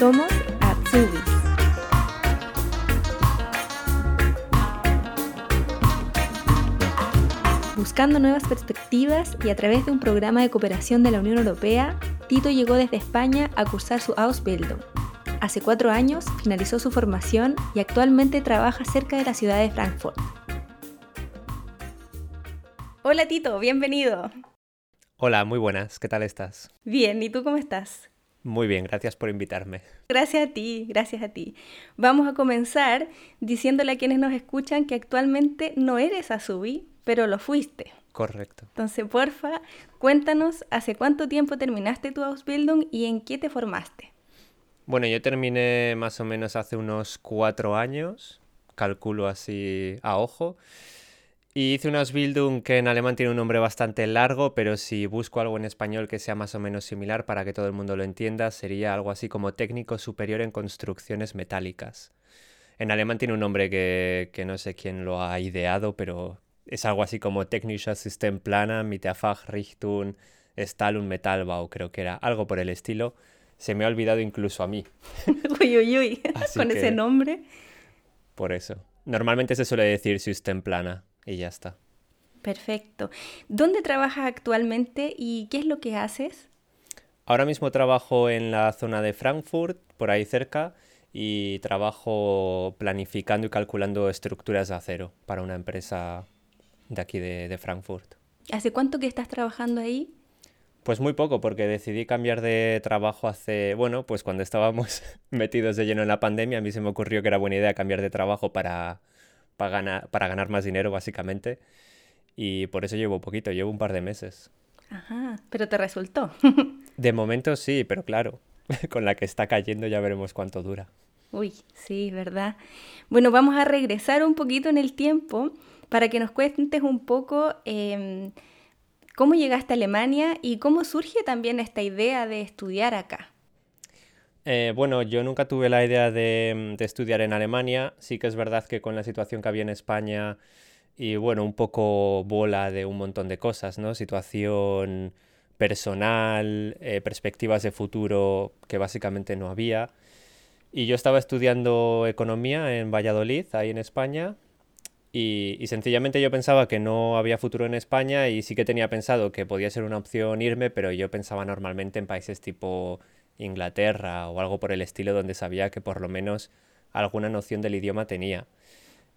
Somos Azubis. Buscando nuevas perspectivas y a través de un programa de cooperación de la Unión Europea, Tito llegó desde España a cursar su Ausbildung. Hace cuatro años finalizó su formación y actualmente trabaja cerca de la ciudad de Frankfurt. Hola Tito, bienvenido. Hola, muy buenas, ¿qué tal estás? Bien, ¿y tú cómo estás? Muy bien, gracias por invitarme. Gracias a ti, gracias a ti. Vamos a comenzar diciéndole a quienes nos escuchan que actualmente no eres Azubi, pero lo fuiste. Correcto. Entonces, porfa, cuéntanos hace cuánto tiempo terminaste tu Ausbildung y en qué te formaste. Bueno, yo terminé más o menos hace unos cuatro años, calculo así a ojo. Y hice una Ausbildung que en alemán tiene un nombre bastante largo, pero si busco algo en español que sea más o menos similar para que todo el mundo lo entienda, sería algo así como técnico superior en construcciones metálicas. En alemán tiene un nombre que, que no sé quién lo ha ideado, pero es algo así como Technischer Systemplaner mit der Fachrichtung Stahl- und Metallbau, creo que era algo por el estilo. Se me ha olvidado incluso a mí. uy, uy, uy, con ese nombre. Por eso. Normalmente se suele decir Systemplaner y ya está. Perfecto. ¿Dónde trabajas actualmente y qué es lo que haces? Ahora mismo trabajo en la zona de Frankfurt, por ahí cerca, y trabajo planificando y calculando estructuras de acero para una empresa de aquí de, de Frankfurt. ¿Hace cuánto que estás trabajando ahí? Pues muy poco, porque decidí cambiar de trabajo hace, bueno, pues cuando estábamos metidos de lleno en la pandemia, a mí se me ocurrió que era buena idea cambiar de trabajo para, para, ganar, para ganar más dinero, básicamente. Y por eso llevo poquito, llevo un par de meses. Ajá, pero te resultó. de momento sí, pero claro, con la que está cayendo ya veremos cuánto dura. Uy, sí, ¿verdad? Bueno, vamos a regresar un poquito en el tiempo para que nos cuentes un poco eh, cómo llegaste a Alemania y cómo surge también esta idea de estudiar acá. Eh, bueno, yo nunca tuve la idea de, de, estudiar en Alemania. Sí que es verdad que con la situación que había en España y bueno, un poco bola de un montón de cosas, ¿no? Situación personal, eh, perspectivas de futuro que básicamente no había. Y yo estaba estudiando economía en Valladolid, ahí en España, y, y, sencillamente yo pensaba que no había futuro en España y sí que tenía pensado que podía ser una opción irme, pero yo pensaba normalmente en países tipo Inglaterra o algo por el estilo donde sabía que por lo menos alguna noción del idioma tenía.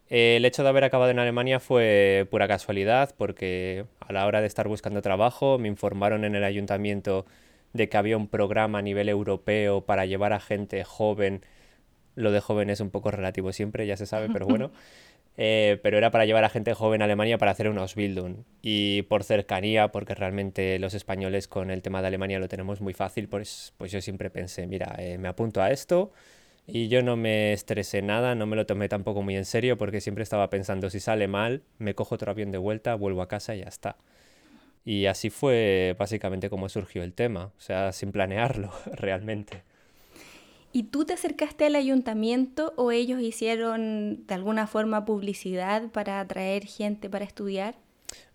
El hecho de haber acabado en Alemania fue pura casualidad porque a la hora de estar buscando trabajo me informaron en el ayuntamiento de que había un programa a nivel europeo para llevar a gente joven. Lo de joven es un poco relativo siempre, ya se sabe, pero bueno. Eh, pero era para llevar a gente joven a Alemania para hacer un Ausbildung. Y por cercanía, porque realmente los españoles con el tema de Alemania lo tenemos muy fácil, pues, pues yo siempre pensé, mira, eh, me apunto a esto y yo no me estresé nada, no me lo tomé tampoco muy en serio porque siempre estaba pensando, si sale mal, me cojo otro avión de vuelta, vuelvo a casa y ya está. Y así fue básicamente como surgió el tema, o sea, sin planearlo realmente. ¿Y tú te acercaste al ayuntamiento o ellos hicieron de alguna forma publicidad para atraer gente para estudiar?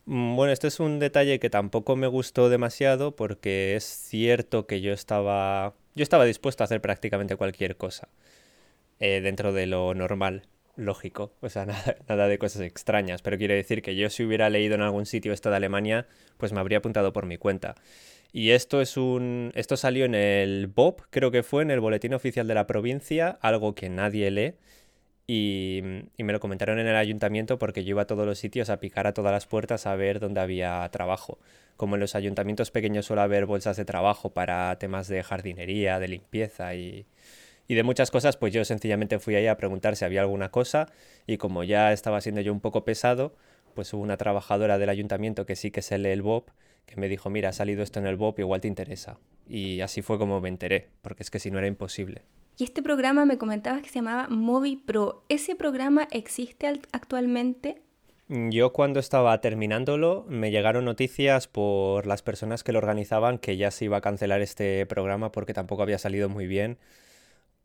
Bueno, este es un detalle que tampoco me gustó demasiado porque es cierto que yo estaba, yo estaba dispuesto a hacer prácticamente cualquier cosa eh, dentro de lo normal, lógico, o sea, nada, nada de cosas extrañas, pero quiero decir que yo si hubiera leído en algún sitio esto de Alemania, pues me habría apuntado por mi cuenta. Y esto es un. Esto salió en el BOP, creo que fue, en el Boletín Oficial de la Provincia, algo que nadie lee. Y, y, me lo comentaron en el ayuntamiento porque yo iba a todos los sitios a picar a todas las puertas a ver dónde había trabajo. Como en los ayuntamientos pequeños suele haber bolsas de trabajo para temas de jardinería, de limpieza y, y de muchas cosas, pues yo sencillamente fui ahí a preguntar si había alguna cosa y como ya estaba siendo yo un poco pesado, pues hubo una trabajadora del ayuntamiento que sí que se lee el BOP que me dijo, mira, ha salido esto en el BOP, igual te interesa. Y así fue como me enteré, porque es que si no era imposible. Y este programa me comentabas que se llamaba Movi Pro. ¿Ese programa existe actualmente? Yo cuando estaba terminándolo me llegaron noticias por las personas que lo organizaban que ya se iba a cancelar este programa porque tampoco había salido muy bien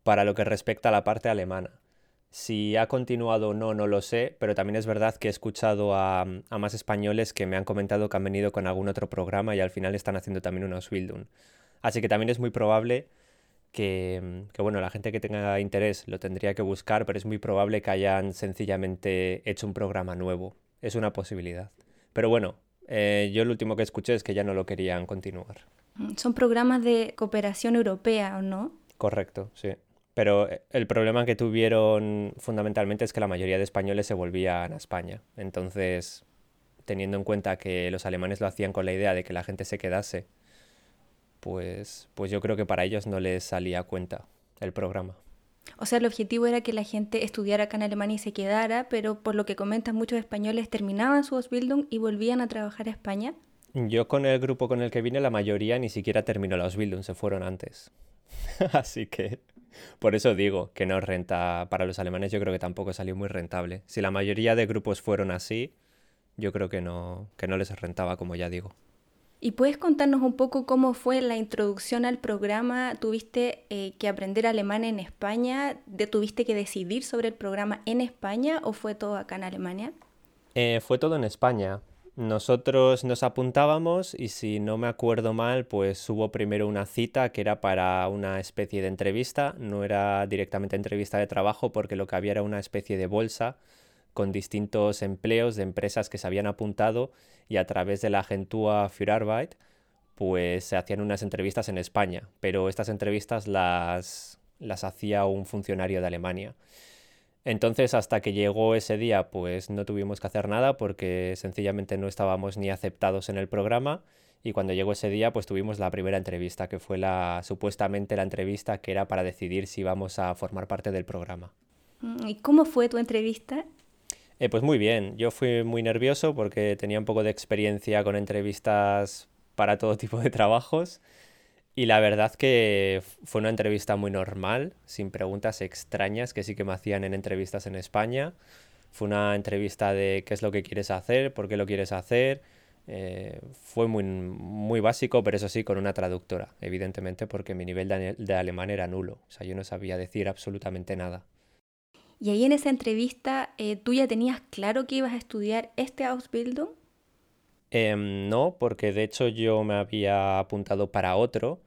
para lo que respecta a la parte alemana. Si ha continuado o no, no lo sé, pero también es verdad que he escuchado a, a, más españoles que me han comentado que han venido con algún otro programa y al final están haciendo también una Ausbildung. Así que también es muy probable que, que, bueno, la gente que tenga interés lo tendría que buscar, pero es muy probable que hayan sencillamente hecho un programa nuevo. Es una posibilidad. Pero bueno, eh, yo lo último que escuché es que ya no lo querían continuar. Mm, son programas de cooperación europea, ¿o no? Correcto, sí. Pero eh, el problema que tuvieron fundamentalmente es que la mayoría de españoles se volvían a España. Entonces, teniendo en cuenta que los alemanes lo hacían con la idea de que la gente se quedase, pues, pues yo creo que para ellos no les salía cuenta el programa. O sea, el objetivo era que la gente estudiara acá en Alemania y se quedara, pero por lo que comentan muchos españoles terminaban su Ausbildung y volvían a trabajar a España. Yo con el grupo con el que vine, la mayoría ni siquiera terminó la Ausbildung, se fueron antes. Así que por eso digo que no renta para los alemanes, yo creo que tampoco salió muy rentable. Si la mayoría de grupos fueron así, yo creo que no, que no les rentaba, como ya digo. ¿Y puedes contarnos un poco cómo fue la introducción al programa? ¿Tuviste eh, que aprender alemán en España? ¿Tuviste que decidir sobre el programa en España o fue todo acá en Alemania? Eh, fue todo en España. Nosotros nos apuntábamos y si no me acuerdo mal, pues hubo primero una cita que era para una especie de entrevista. No era directamente entrevista de trabajo porque lo que había era una especie de bolsa con distintos empleos de empresas que se habían apuntado y a través de la agentura Fürarbeit pues se hacían unas entrevistas en España, pero estas entrevistas las, las hacía un funcionario de Alemania. Entonces, hasta que llegó ese día, pues no tuvimos que hacer nada porque sencillamente no estábamos ni aceptados en el programa. Y cuando llegó ese día, pues tuvimos la primera entrevista, que fue la supuestamente la entrevista que era para decidir si íbamos a formar parte del programa. Mm, ¿Y cómo fue tu entrevista? Eh, pues muy bien, yo fui muy nervioso porque tenía un poco de experiencia con entrevistas para todo tipo de trabajos y la verdad que fue una entrevista muy normal, sin preguntas extrañas que sí que me hacían en entrevistas en España. Fue una entrevista de qué es lo que quieres hacer, por qué lo quieres hacer. Eh, fue muy, muy básico, pero eso sí, con una traductora, evidentemente, porque mi nivel de, alemán era nulo. O sea, yo no sabía decir absolutamente nada. Y ahí en esa entrevista, eh, ¿tú ya tenías claro que ibas a estudiar este Ausbildung? Em, no, porque de hecho yo me había apuntado para otro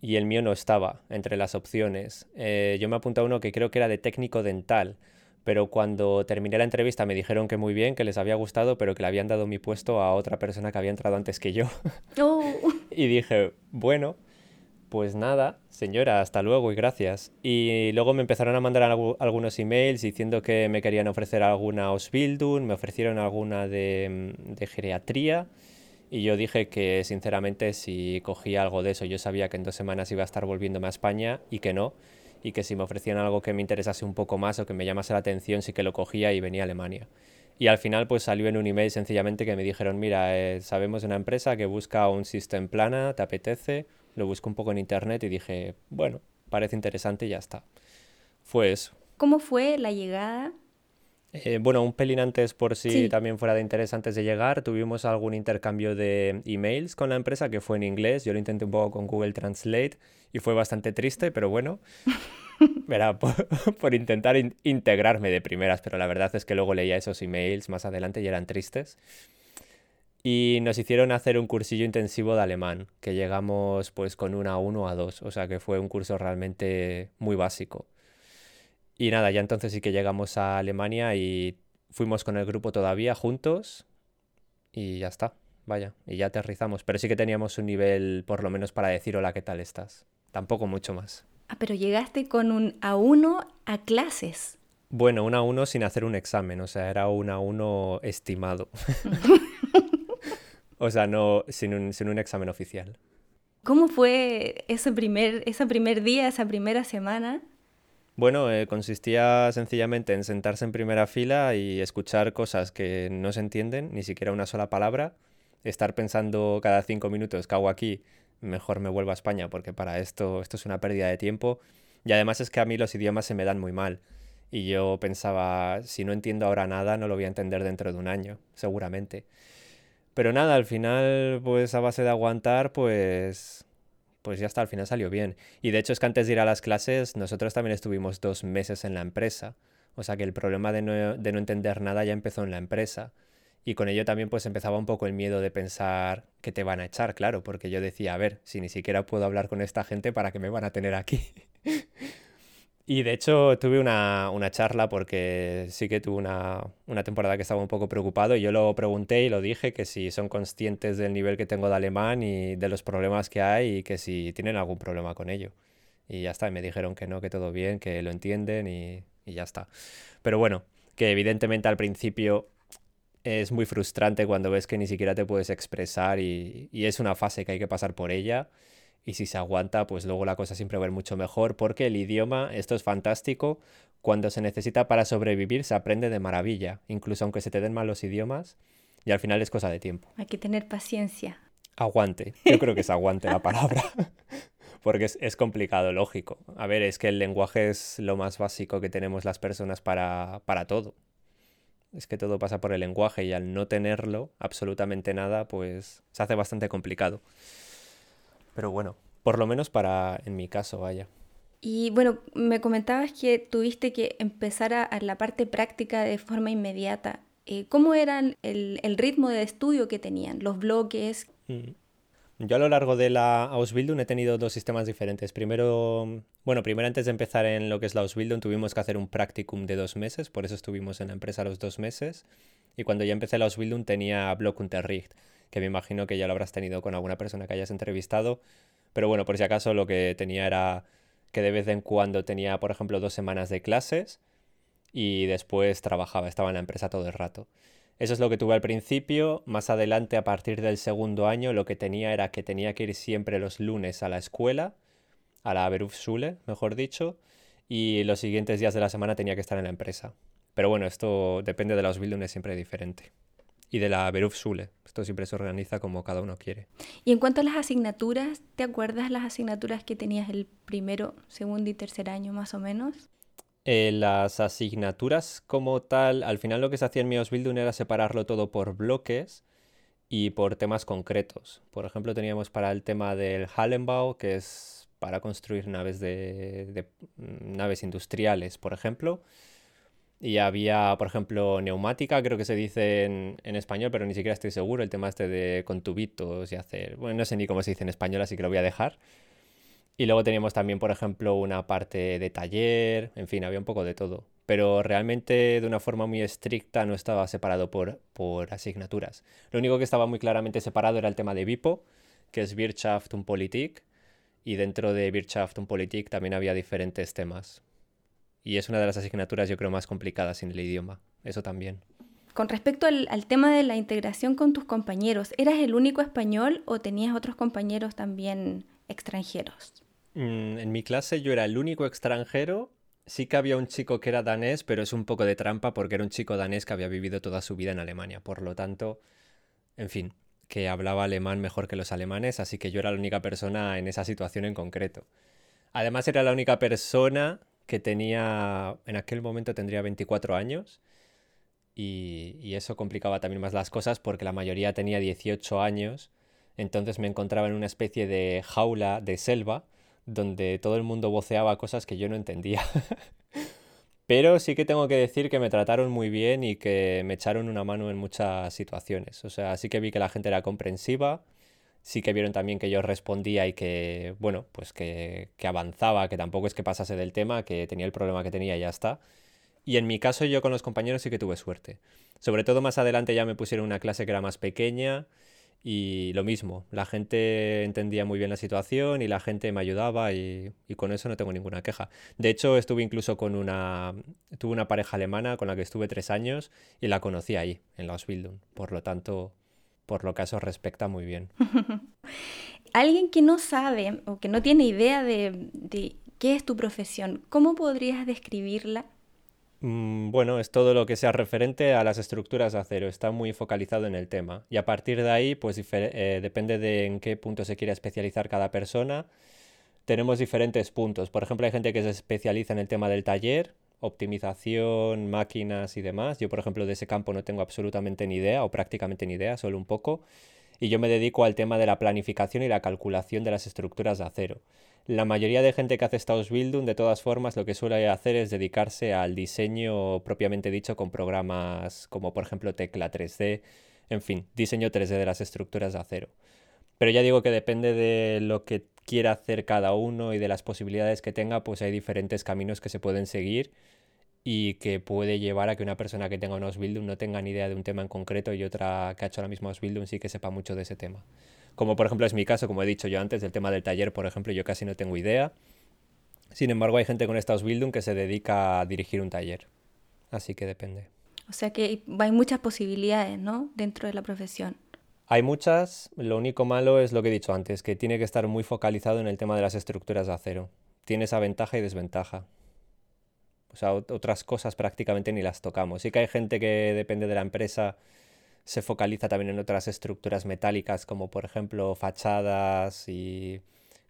y el mío no estaba entre las opciones. Eh, yo me apunté a uno que creo que era de técnico dental, pero cuando terminé la entrevista me dijeron que muy bien, que les había gustado, pero que le habían dado mi puesto a otra persona que había entrado antes que yo. Oh. y dije, bueno, pues nada, señora, hasta luego y gracias. Y luego me empezaron a mandar algunos emails diciendo que me querían ofrecer alguna Ausbildung, me ofrecieron alguna de, mm, de geriatría. Y yo dije que sinceramente si cogía algo de eso, yo sabía que en dos semanas iba a estar volviéndome a España y que no. Y que si me ofrecían algo que me interesase un poco más o que me llamase la atención, sí que lo cogía y venía a Alemania. Y al final pues salió en un email sencillamente que me dijeron, mira, eh, sabemos una empresa que busca un System Plana, ¿te apetece? Lo busqué un poco en internet y dije, bueno, parece interesante y ya está. Fue eso. ¿Cómo fue la llegada? Eh, bueno, un pelín antes, por si también fuera de interés antes de llegar, tuvimos algún intercambio de emails con la empresa que fue en inglés. Yo lo intenté un poco con Google Translate y fue bastante triste, pero bueno, era por, por intentar integrarme de primeras, pero la verdad es que luego leía esos emails más adelante y eran tristes y nos hicieron hacer un cursillo intensivo de alemán, que llegamos pues con una A1 a 2, o sea que fue un curso realmente muy básico. Y nada, ya entonces sí que llegamos a Alemania y fuimos con el grupo todavía juntos y ya está, vaya, y ya aterrizamos, pero sí que teníamos un nivel por lo menos para decir hola, ¿qué tal estás? Tampoco mucho más. Ah, pero llegaste con un A1 a clases. Bueno, un A1 sin hacer un examen, o sea, era un A1 estimado. O sea, no, sin un, sin un examen oficial. ¿Cómo fue ese primer, ese primer día, esa primera semana? Bueno, eh, consistía sencillamente en sentarse en primera fila y escuchar cosas que no se entienden, ni siquiera una sola palabra, estar pensando cada cinco minutos, ¿qué hago aquí? Mejor me vuelvo a España porque para esto, esto es una pérdida de tiempo. Y además es que a mí los idiomas se me dan muy mal. Y yo pensaba, si no entiendo ahora nada, no lo voy a entender dentro de un año, seguramente. Pero nada, al final, pues a base de aguantar, pues, pues ya está, al final salió bien. Y de hecho es que antes de ir a las clases, nosotros también estuvimos dos meses en la empresa. O sea que el problema de no, de no entender nada ya empezó en la empresa. Y con ello también pues empezaba un poco el miedo de pensar que te van a echar, claro, porque yo decía, a ver, si ni siquiera puedo hablar con esta gente, ¿para qué me van a tener aquí? y de hecho tuve una, charla porque sí que tuve una, una, temporada que estaba un poco preocupado y yo lo pregunté y lo dije, que si son conscientes del nivel que tengo de alemán y de los problemas que hay y que si tienen algún problema con ello. Y ya está, y me dijeron que no, que todo bien, que lo entienden y, y ya está. Pero bueno, que evidentemente al principio es muy frustrante cuando ves que ni siquiera te puedes expresar y, es una fase que hay que pasar por ella. Y si se aguanta, pues luego la cosa siempre va a ir mucho mejor porque el idioma, esto es fantástico, cuando se necesita para sobrevivir se aprende de maravilla, incluso aunque se te den mal los idiomas y al final es cosa de tiempo. Hay que tener paciencia. Aguante, yo creo que es aguante la palabra, porque es, es, complicado, lógico. A ver, es que el lenguaje es lo más básico que tenemos las personas para, para todo es que todo pasa por el lenguaje y al no tenerlo absolutamente nada, pues se hace bastante complicado. Pero bueno, por lo menos para, en mi caso, vaya. Y bueno, me comentabas que tuviste que empezar a, la parte práctica de forma inmediata. Eh, ¿Cómo era el, el, ritmo de estudio que tenían? ¿Los bloques? Mm. Yo a lo largo de la Ausbildung he tenido dos sistemas diferentes. Primero, bueno, primero antes de empezar en lo que es la Ausbildung tuvimos que hacer un practicum de dos meses, por eso estuvimos en la empresa los dos meses. Y cuando ya empecé la Ausbildung tenía Blockunterricht, que me imagino que ya lo habrás tenido con alguna persona que hayas entrevistado. Pero bueno, por si acaso lo que tenía era que de vez en cuando tenía, por ejemplo, dos semanas de clases y después trabajaba, estaba en la empresa todo el rato. Eso es lo que tuve al principio. Más adelante, a partir del segundo año, lo que tenía era que tenía que ir siempre los lunes a la escuela, a la Berufsschule, mejor dicho, y los siguientes días de la semana tenía que estar en la empresa. Pero bueno, esto depende de la Ausbildung, es siempre diferente. Y de la Berufsschule. Esto siempre se organiza como cada uno quiere. Y en cuanto a las asignaturas, ¿te acuerdas las asignaturas que tenías el primero, segundo y tercer año más o menos? Eh, las asignaturas como tal, al final lo que se hacía en mi Ausbildung era separarlo todo por bloques y por temas concretos. Por ejemplo, teníamos para el tema del Hallenbau, que es para construir naves de, mm, naves industriales, por ejemplo. Y había, por ejemplo, neumática, creo que se dice en, en, español, pero ni siquiera estoy seguro. El tema este de con tubitos y hacer. Bueno, no sé ni cómo se dice en español, así que lo voy a dejar. Y luego teníamos también, por ejemplo, una parte de taller, en fin, había un poco de todo. Pero realmente de una forma muy estricta no estaba separado por, por asignaturas. Lo único que estaba muy claramente separado era el tema de BIPO, que es Wirtschaft und Politik. Y dentro de Wirtschaft und Politik también había diferentes temas. Y es una de las asignaturas yo creo más complicadas en el idioma. Eso también. Con respecto al, al, tema de la integración con tus compañeros, ¿eras el único español o tenías otros compañeros también extranjeros? Mm, en mi clase yo era el único extranjero. Sí que había un chico que era danés, pero es un poco de trampa porque era un chico danés que había vivido toda su vida en Alemania. Por lo tanto, en fin, que hablaba alemán mejor que los alemanes, así que yo era la única persona en esa situación en concreto. Además era la única persona que tenía, en aquel momento tendría 24 años, y, y, eso complicaba también más las cosas porque la mayoría tenía 18 años, entonces me encontraba en una especie de jaula de selva, donde todo el mundo voceaba cosas que yo no entendía. Pero sí que tengo que decir que me trataron muy bien y que me echaron una mano en muchas situaciones. O sea, sí que vi que la gente era comprensiva, sí que vieron también que yo respondía y que, bueno, pues que, que avanzaba, que tampoco es que pasase del tema, que tenía el problema que tenía y ya está. Y en mi caso yo con los compañeros sí que tuve suerte. Sobre todo más adelante ya me pusieron una clase que era más pequeña y lo mismo, la gente entendía muy bien la situación y la gente me ayudaba y, con eso no tengo ninguna queja. De hecho, estuve incluso con una, tuve una pareja alemana con la que estuve tres años y la conocí ahí, en la Ausbildung. Por lo tanto, por lo que a eso respecta, muy bien. Alguien que no sabe o que no tiene idea de, de qué es tu profesión, ¿cómo podrías describirla? Mm, bueno, es todo lo que sea referente a las estructuras de acero, está muy focalizado en el tema. Y a partir de ahí, pues eh, depende de en qué punto se quiera especializar cada persona. Tenemos diferentes puntos. Por ejemplo, hay gente que se especializa en el tema del taller, optimización, máquinas y demás. Yo, por ejemplo, de ese campo no tengo absolutamente ni idea o prácticamente ni idea, solo un poco. Y yo me dedico al tema de la planificación y la calculación de las estructuras de acero. La mayoría de gente que hace esta Ausbildung, de todas formas, lo que suele hacer es dedicarse al diseño propiamente dicho con programas como por ejemplo Tecla 3D, en fin, diseño 3D de las estructuras de acero. Pero ya digo que depende de lo que quiera hacer cada uno y de las posibilidades que tenga, pues hay diferentes caminos que se pueden seguir y que puede llevar a que una persona que tenga un Ausbildung no tenga ni idea de un tema en concreto y otra que ha hecho la misma Ausbildung sí que sepa mucho de ese tema. Como por ejemplo es mi caso, como he dicho yo antes, del tema del taller, por ejemplo, yo casi no tengo idea. Sin embargo, hay gente con esta Ausbildung que se dedica a dirigir un taller. Así que depende. O sea que hay muchas posibilidades, ¿no? Dentro de la profesión. Hay muchas, lo único malo es lo que he dicho antes, que tiene que estar muy focalizado en el tema de las estructuras de acero. Tiene esa ventaja y desventaja. O sea, otras cosas prácticamente ni las tocamos. Sí que hay gente que depende de la empresa, se focaliza también en otras estructuras metálicas, como por ejemplo fachadas y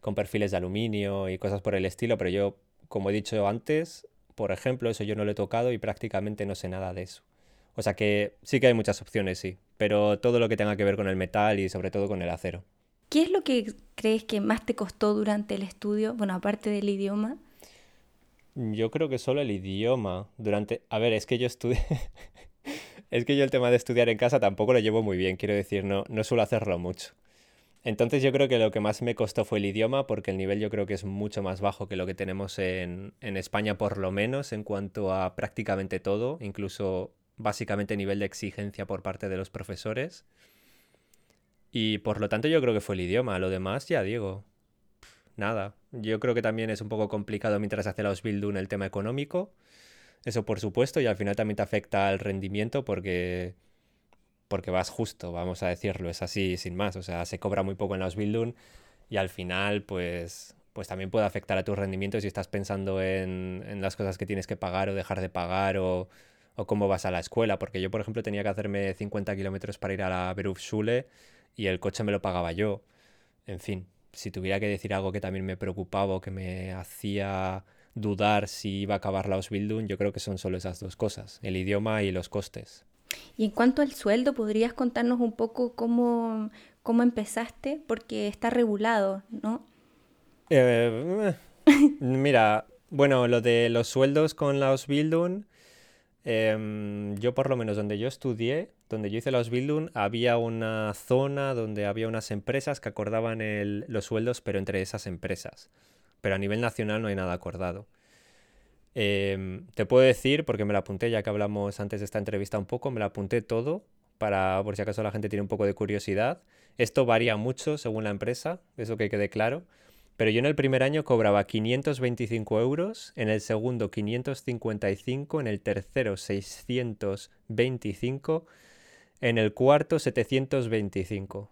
con perfiles de aluminio y cosas por el estilo, pero yo, como he dicho antes, por ejemplo, eso yo no lo he tocado y prácticamente no sé nada de eso. O sea que sí que hay muchas opciones, sí, pero todo lo que tenga que ver con el metal y sobre todo con el acero. ¿Qué es lo que crees que más te costó durante el estudio? Bueno, aparte del idioma. Yo creo que solo el idioma. Durante. A ver, es que yo estudié. es que yo el tema de estudiar en casa tampoco lo llevo muy bien, quiero decir, no, no suelo hacerlo mucho. Entonces yo creo que lo que más me costó fue el idioma, porque el nivel yo creo que es mucho más bajo que lo que tenemos en, en España, por lo menos, en cuanto a prácticamente todo, incluso básicamente nivel de exigencia por parte de los profesores. Y por lo tanto yo creo que fue el idioma. Lo demás, ya digo, nada. Yo creo que también es un poco complicado mientras hace la Ausbildung el tema económico. Eso por supuesto, y al final también te afecta al rendimiento porque porque vas justo, vamos a decirlo, es así sin más, o sea, se cobra muy poco en la Ausbildung y al final pues pues también puede afectar a tus rendimientos si estás pensando en, en las cosas que tienes que pagar o dejar de pagar o, o, cómo vas a la escuela, porque yo por ejemplo tenía que hacerme 50 kilómetros para ir a la Berufsschule y el coche me lo pagaba yo, en fin, si tuviera que decir algo que también me preocupaba o que me hacía dudar si iba a acabar la Ausbildung, yo creo que son solo esas dos cosas, el idioma y los costes. Y en cuanto al sueldo, ¿podrías contarnos un poco cómo, cómo empezaste? Porque está regulado, ¿no? Eh, mira, bueno, lo de los sueldos con la Ausbildung, em, yo por lo menos donde yo estudié, donde yo hice la Ausbildung, había una zona donde había unas empresas que acordaban los sueldos, pero entre esas empresas. Pero a nivel nacional no hay nada acordado. Em, te puedo decir, porque me la apunté, ya que hablamos antes de esta entrevista un poco, me la apunté todo, para por si acaso la gente tiene un poco de curiosidad. Esto varía mucho según la empresa, eso que quede claro. Pero yo en el primer año cobraba 525 euros, en el segundo 555, en el tercero 625 en el cuarto 725.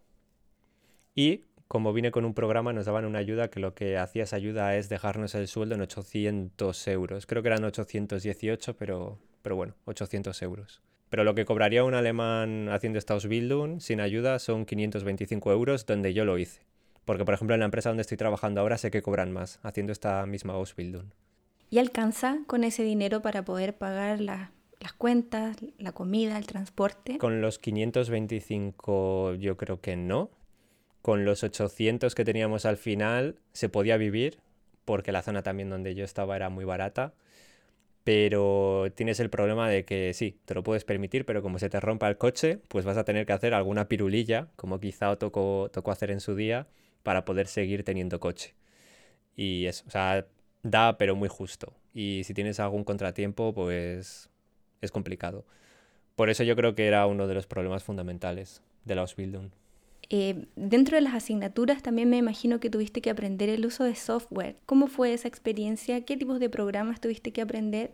Y como vine con un programa, nos daban una ayuda que lo que hacía esa ayuda es dejarnos el sueldo en 800 euros. Creo que eran 818, pero, pero bueno, 800 euros. Pero lo que cobraría un alemán haciendo esta Ausbildung sin ayuda son 525 euros donde yo lo hice. Porque, por ejemplo, en la empresa donde estoy trabajando ahora sé que cobran más haciendo esta misma Ausbildung. ¿Y alcanza con ese dinero para poder pagar la, las cuentas, la comida, el transporte? Con los 525 yo creo que no. Con los 800 que teníamos al final se podía vivir porque la zona también donde yo estaba era muy barata. Pero tienes el problema de que sí, te lo puedes permitir, pero como se te rompa el coche, pues vas a tener que hacer alguna pirulilla, como quizá tocó, tocó hacer en su día, para poder seguir teniendo coche. Y eso, o sea, da, pero muy justo. Y si tienes algún contratiempo, pues es complicado. Por eso yo creo que era uno de los problemas fundamentales de la Ausbildung. Eh, dentro de las asignaturas también me imagino que tuviste que aprender el uso de software. ¿Cómo fue esa experiencia? ¿Qué tipos de programas tuviste que aprender?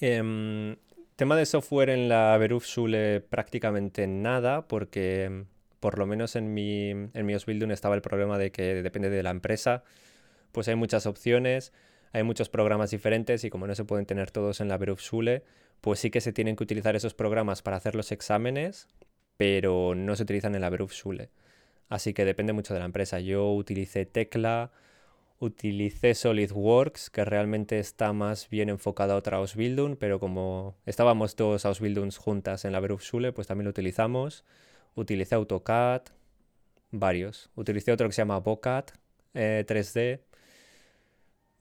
Eh, tema de software en la Berufsschule prácticamente nada, porque em, por lo menos en mi, en mi Ausbildung estaba el problema de que depende de la empresa, pues hay muchas opciones, hay muchos programas diferentes y como no se pueden tener todos en la Berufsschule, pues sí que se tienen que utilizar esos programas para hacer los exámenes, pero no se utilizan en la Berufsschule. Así que depende mucho de la empresa. Yo utilicé Tecla, utilicé SolidWorks, que realmente está más bien enfocado a otra Ausbildung, pero como estábamos dos Ausbildungs juntas en la Berufsschule, pues también lo utilizamos. Utilicé AutoCAD, varios. Utilicé otro que se llama Bocat 3D.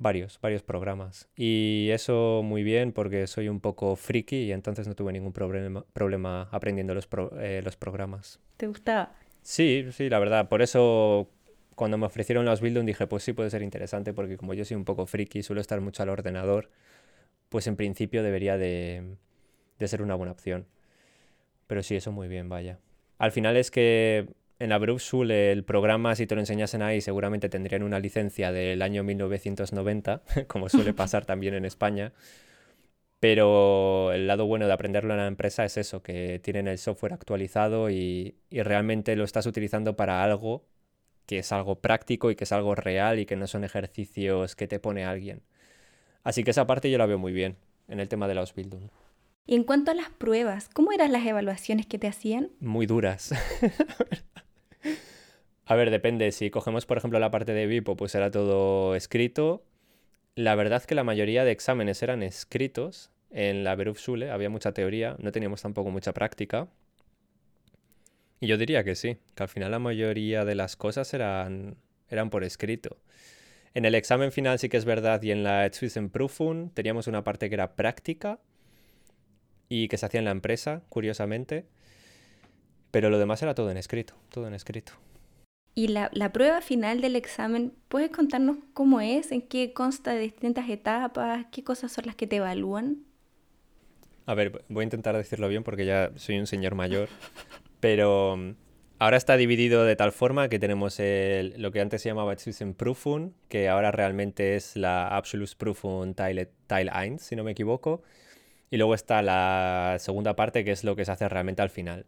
Varios, varios programas. Y eso muy bien porque soy un poco friki y entonces no tuve ningún problema, problema aprendiendo los, eh, los programas. ¿Te gustaba? Sí, sí, la verdad. Por eso cuando me ofrecieron los Building dije, pues sí puede ser interesante porque como yo soy un poco friki, suelo estar mucho al ordenador, pues en principio debería de, de ser una buena opción. Pero sí, eso muy bien, vaya. Al final es que en la el programa, si te lo enseñasen ahí, seguramente tendrían una licencia del año 1990, como suele pasar también en España. Pero el lado bueno de aprenderlo en la empresa es eso, que tienen el software actualizado y, y realmente lo estás utilizando para algo que es algo práctico y que es algo real y que no son ejercicios que te pone alguien. Así que esa parte yo la veo muy bien en el tema de la Ausbildung. Y en cuanto a las pruebas, ¿cómo eran las evaluaciones que te hacían? Muy duras. a ver, depende. Si cogemos, por ejemplo, la parte de VIPO, pues era todo escrito. La verdad que la mayoría de exámenes eran escritos. En la Berufsschule había mucha teoría, no teníamos tampoco mucha práctica. Y yo diría que sí, que al final la mayoría de las cosas eran, eran por escrito. En el examen final sí que es verdad y en la Prüfung teníamos una parte que era práctica y que se hacía en la empresa, curiosamente, pero lo demás era todo en escrito, todo en escrito. Y la, la prueba final del examen, ¿puedes contarnos cómo es? ¿En qué consta de distintas etapas? ¿Qué cosas son las que te evalúan? A ver, voy a intentar decirlo bien porque ya soy un señor mayor. Pero mm, ahora está dividido de tal forma que tenemos lo que antes se llamaba Prüfung, que ahora realmente es la Abschlussprüfung Teil, Teil 1, si no me equivoco. Y luego está la segunda parte, que es lo que se hace realmente al final.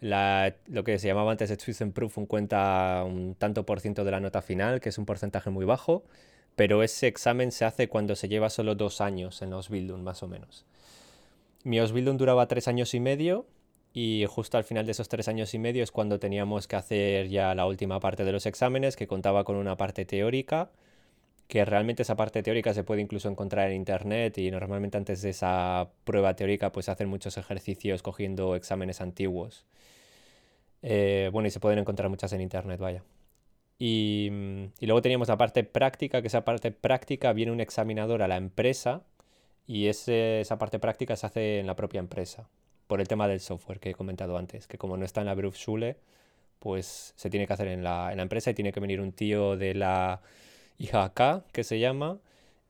Lo que se llamaba antes Prüfung cuenta un tanto por ciento de la nota final, que es un porcentaje muy bajo, pero ese examen se hace cuando se lleva solo dos años en Ausbildung, más o menos. Mi Ausbildung duraba tres años y medio y justo al final de esos tres años y medio es cuando teníamos que hacer ya la última parte de los exámenes, que contaba con una parte teórica, que realmente esa parte teórica se puede incluso encontrar en internet y normalmente antes de esa prueba teórica pues hacen muchos ejercicios cogiendo exámenes antiguos. Eh, bueno, y se pueden encontrar muchas en internet, vaya. Y, y, luego teníamos la parte práctica, que esa parte práctica viene un examinador a la empresa y ese, esa parte práctica se hace en la propia empresa por el tema del software que he comentado antes, que como no está en la Berufsschule, pues se tiene que hacer en la, en la empresa y tiene que venir un tío de la IHK, que se llama,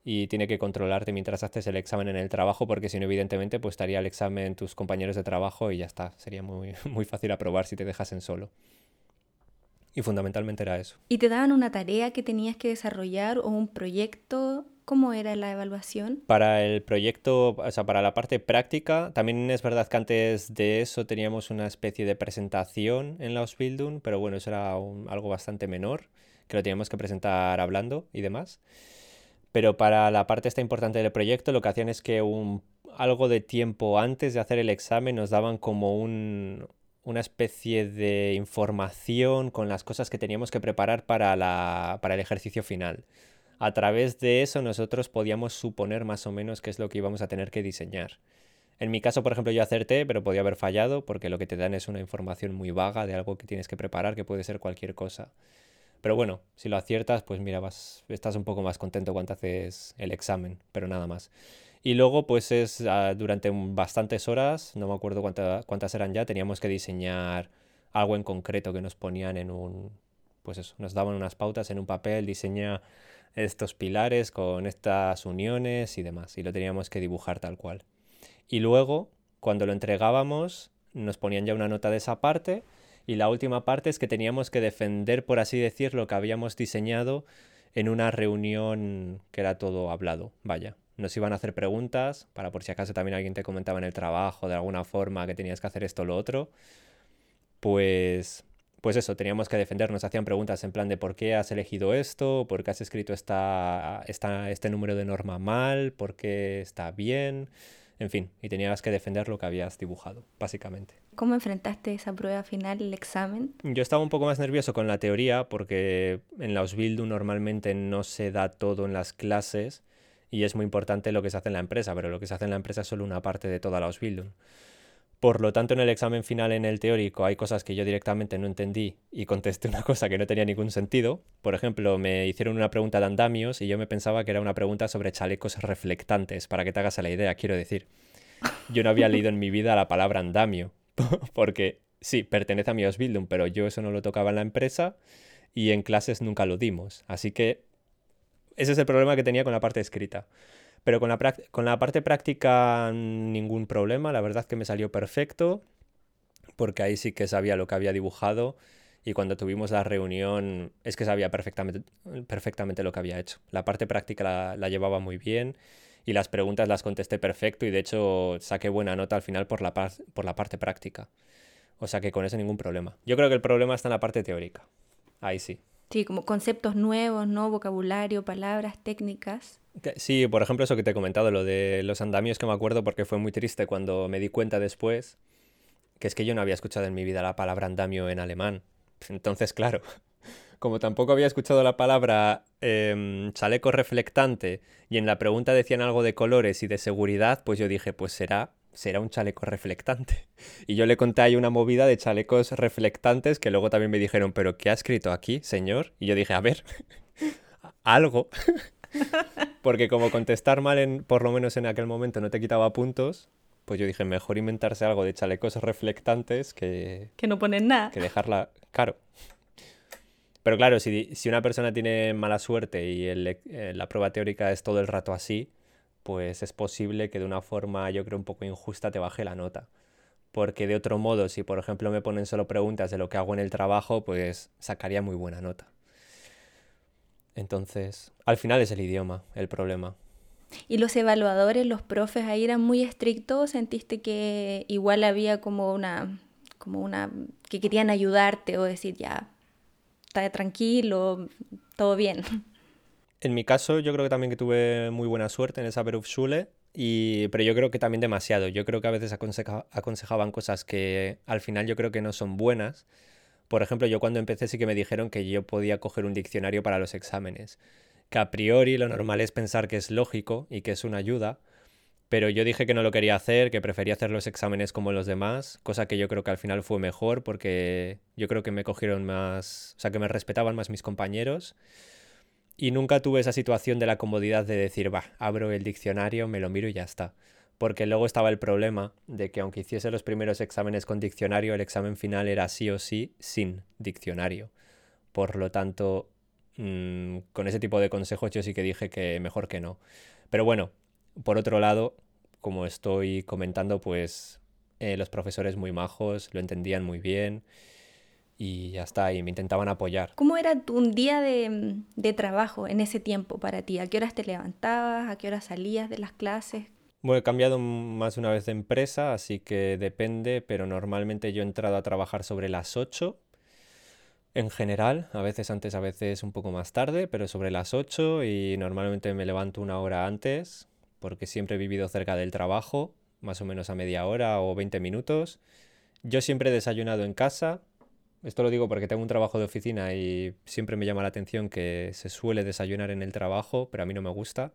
y tiene que controlarte mientras haces el examen en el trabajo, porque si no, evidentemente, pues estaría el examen tus compañeros de trabajo y ya está. Sería muy, muy fácil aprobar si te dejasen solo. Y fundamentalmente era eso. ¿Y te daban una tarea que tenías que desarrollar o un proyecto ¿Cómo era la evaluación? Para el proyecto, o sea, para la parte práctica, también es verdad que antes de eso teníamos una especie de presentación en la Ausbildung, pero bueno, eso era algo bastante menor, que lo teníamos que presentar hablando y demás. Pero para la parte esta importante del proyecto, lo que hacían es que un, algo de tiempo antes de hacer el examen nos daban como un, una especie de información con las cosas que teníamos que preparar para, la, para el ejercicio final a través de eso nosotros podíamos suponer más o menos qué es lo que íbamos a tener que diseñar. En mi caso, por ejemplo, yo acerté, pero podía haber fallado porque lo que te dan es una información muy vaga de algo que tienes que preparar, que puede ser cualquier cosa. Pero bueno, si lo aciertas, pues mira, vas, estás un poco más contento cuando haces el examen, pero nada más. Y luego, pues es ah, durante bastantes horas, no me acuerdo cuántas eran ya, teníamos que diseñar algo en concreto que nos ponían en un, pues eso, nos daban unas pautas en un papel, diseña estos pilares con estas uniones y demás, y lo teníamos que dibujar tal cual. Y luego, cuando lo entregábamos, nos ponían ya una nota de esa parte, y la última parte es que teníamos que defender, por así decir, lo que habíamos diseñado en una reunión que era todo hablado, vaya. Nos iban a hacer preguntas, para por si acaso también alguien te comentaba en el trabajo de alguna forma que tenías que hacer esto o lo otro, pues pues eso, teníamos que defendernos, hacían preguntas en plan de por qué has elegido esto, por qué has escrito esta, esta, este número de norma mal, por qué está bien, en fin, y tenías que defender lo que habías dibujado, básicamente. ¿Cómo enfrentaste esa prueba final, el examen? Yo estaba un poco más nervioso con la teoría porque en la Ausbildung normalmente no se da todo en las clases y es muy importante lo que se hace en la empresa, pero lo que se hace en la empresa es solo una parte de toda la Ausbildung. Por lo tanto, en el examen final en el teórico hay cosas que yo directamente no entendí y contesté una cosa que no tenía ningún sentido. Por ejemplo, me hicieron una pregunta de andamios y yo me pensaba que era una pregunta sobre chalecos reflectantes, para que te hagas la idea, quiero decir. Yo no había leído en mi vida la palabra andamio, porque sí, pertenece a mi Ausbildung, pero yo eso no lo tocaba en la empresa y en clases nunca lo dimos. Así que ese es el problema que tenía con la parte escrita. Pero con la, con la parte práctica ningún problema, la verdad que me salió perfecto, porque ahí sí que sabía lo que había dibujado y cuando tuvimos la reunión es que sabía perfectamente, perfectamente lo que había hecho. La parte práctica la, llevaba muy bien y las preguntas las contesté perfecto y de hecho saqué buena nota al final por la, por la parte práctica. O sea que con eso ningún problema. Yo creo que el problema está en la parte teórica. Ahí sí. Sí, como conceptos nuevos, ¿no? Vocabulario, palabras, técnicas. Sí, por ejemplo, eso que te he comentado, lo de los andamios, que me acuerdo porque fue muy triste cuando me di cuenta después que es que yo no había escuchado en mi vida la palabra andamio en alemán. Entonces, claro, como tampoco había escuchado la palabra em, chaleco reflectante y en la pregunta decían algo de colores y de seguridad, pues yo dije, pues será será un chaleco reflectante. Y yo le conté ahí una movida de chalecos reflectantes que luego también me dijeron, pero ¿qué ha escrito aquí, señor? Y yo dije, a ver, algo. Porque como contestar mal, en, por lo menos en aquel momento, no te quitaba puntos, pues yo dije, mejor inventarse algo de chalecos reflectantes que... Que no ponen nada. Que dejarla caro. Pero claro, si, si una persona tiene mala suerte y eh, la prueba teórica es todo el rato así, pues es posible que de una forma yo creo un poco injusta te baje la nota. Porque de otro modo, si por ejemplo me ponen solo preguntas de lo que hago en el trabajo, pues sacaría muy buena nota. Entonces, al final es el idioma el problema. ¿Y los evaluadores, los profes ahí eran muy estrictos? ¿Sentiste que igual había como una, como una, que querían ayudarte o decir ya, está tranquilo, todo bien? En mi caso, yo creo que también que tuve muy buena suerte en esa Berufsschule, y, pero yo creo que también demasiado. Yo creo que a veces aconsejaban cosas que al final yo creo que no son buenas. Por ejemplo, yo cuando empecé sí que me dijeron que yo podía coger un diccionario para los exámenes. Que a priori lo normal es pensar que es lógico y que es una ayuda, pero yo dije que no lo quería hacer, que prefería hacer los exámenes como los demás, cosa que yo creo que al final fue mejor porque yo creo que me cogieron más, o sea, que me respetaban más mis compañeros y nunca tuve esa situación de la comodidad de decir, va, abro el diccionario, me lo miro y ya está. Porque luego estaba el problema de que aunque hiciese los primeros exámenes con diccionario, el examen final era sí o sí sin diccionario. Por lo tanto, mm, con ese tipo de consejos yo sí que dije que mejor que no. Pero bueno, por otro lado, como estoy comentando, pues eh, los profesores muy majos lo entendían muy bien y ya está, y me intentaban apoyar. ¿Cómo era un día de, de, trabajo en ese tiempo para ti? ¿A qué horas te levantabas? ¿A qué horas salías de las clases? Bueno, he cambiado más una vez de empresa, así que depende, pero normalmente yo he entrado a trabajar sobre las 8 en general, a veces antes, a veces un poco más tarde, pero sobre las 8 y normalmente me levanto una hora antes, porque siempre he vivido cerca del trabajo, más o menos a media hora o 20 minutos. Yo siempre he desayunado en casa, esto lo digo porque tengo un trabajo de oficina y siempre me llama la atención que se suele desayunar en el trabajo, pero a mí no me gusta.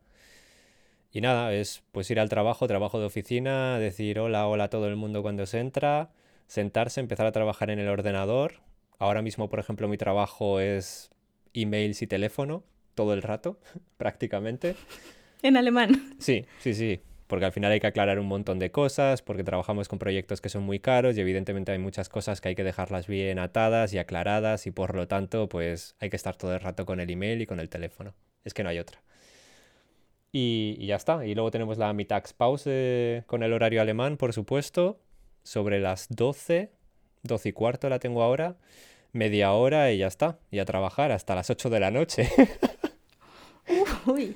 Y nada, es pues ir al trabajo, trabajo de oficina, decir hola, hola a todo el mundo cuando se entra, sentarse, empezar a trabajar en el ordenador. Ahora mismo, por ejemplo, mi trabajo es emails y teléfono todo el rato, prácticamente. En alemán. Sí, sí, sí porque al final hay que aclarar un montón de cosas, porque trabajamos con proyectos que son muy caros y evidentemente hay muchas cosas que hay que dejarlas bien atadas y aclaradas y por lo tanto pues hay que estar todo el rato con el email y con el teléfono. Es que no hay otra. Y, ya está. Y luego tenemos la Mittagspause con el horario alemán, por supuesto, sobre las 12, 12 y cuarto la tengo ahora, media hora y ya está. Y a trabajar hasta las 8 de la noche. Uy.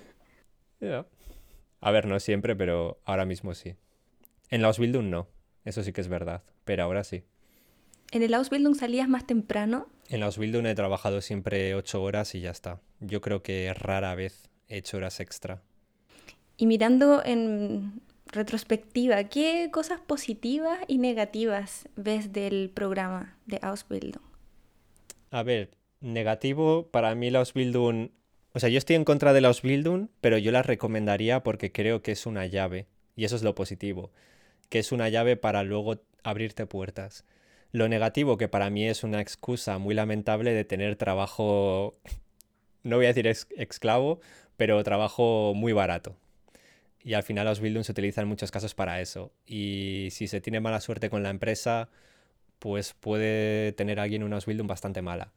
A ver, no siempre, pero ahora mismo sí. En la Ausbildung no, eso sí que es verdad, pero ahora sí. ¿En el Ausbildung salías más temprano? En la Ausbildung he trabajado siempre ocho horas y ya está. Yo creo que rara vez he hecho horas extra. Y mirando en retrospectiva, ¿qué cosas positivas y negativas ves del programa de Ausbildung? A ver, negativo, para mí la Ausbildung o sea, yo estoy en contra de la Ausbildung, pero yo la recomendaría porque creo que es una llave. Y eso es lo positivo. Que es una llave para luego abrirte puertas. Lo negativo, que para mí es una excusa muy lamentable de tener trabajo, no voy a decir esclavo, pero trabajo muy barato. Y al final los Bildung se utilizan en muchos casos para eso. Y si se tiene mala suerte con la empresa, pues puede tener alguien una Ausbildung bastante mala.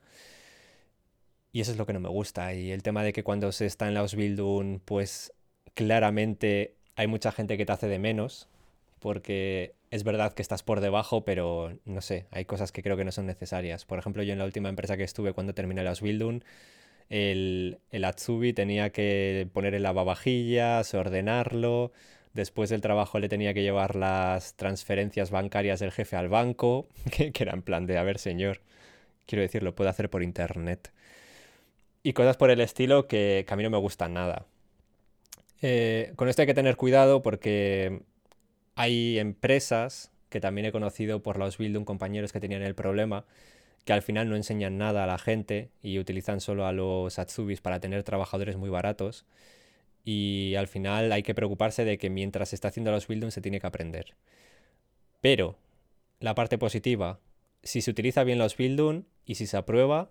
Y eso es lo que no me gusta. Y el tema de que cuando se está en la Ausbildung, pues claramente hay mucha gente que te hace de menos, porque es verdad que estás por debajo, pero no sé, hay cosas que creo que no son necesarias. Por ejemplo, yo en la última empresa que estuve cuando terminé la Ausbildung, el, el Atsubi tenía que poner el lavavajillas, ordenarlo, Después del trabajo le tenía que llevar las transferencias bancarias del jefe al banco, que, era en plan de, a ver, señor, quiero decir, lo puedo hacer por internet. Y cosas por el estilo que, a mí no me gustan nada. Eh, con esto hay que tener cuidado porque hay empresas que también he conocido por los Bildung compañeros que tenían el problema, que al final no enseñan nada a la gente y utilizan solo a los Atsubis para tener trabajadores muy baratos y al final hay que preocuparse de que mientras se está haciendo los Bildung se tiene que aprender. Pero la parte positiva, si se utiliza bien los Bildung y si se aprueba,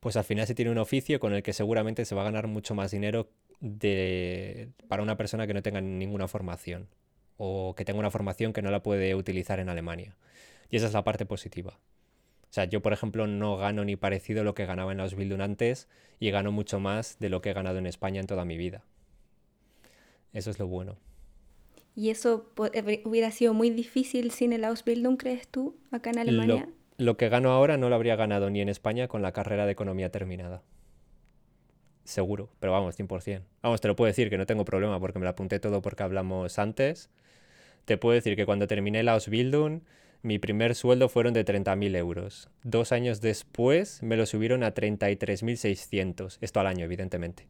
pues al final se tiene un oficio con el que seguramente se va a ganar mucho más dinero de, para una persona que no tenga ninguna formación o que tenga una formación que no la puede utilizar en Alemania. Y esa es la parte positiva. O sea, yo, por ejemplo, no gano ni parecido lo que ganaba en los Bildung antes y gano mucho más de lo que he ganado en España en toda mi vida. Eso es lo bueno. ¿Y eso eh, hubiera sido muy difícil sin el Ausbildung, crees tú, acá en Alemania? Lo, que gano ahora no lo habría ganado ni en España con la carrera de economía terminada. Seguro, pero vamos, 100%. Vamos, te lo puedo decir que no tengo problema porque me lo apunté todo porque hablamos antes. Te puedo decir que cuando terminé la Ausbildung mi primer sueldo fueron de 30.000 euros. Dos años después me lo subieron a 33.600. Esto al año, evidentemente.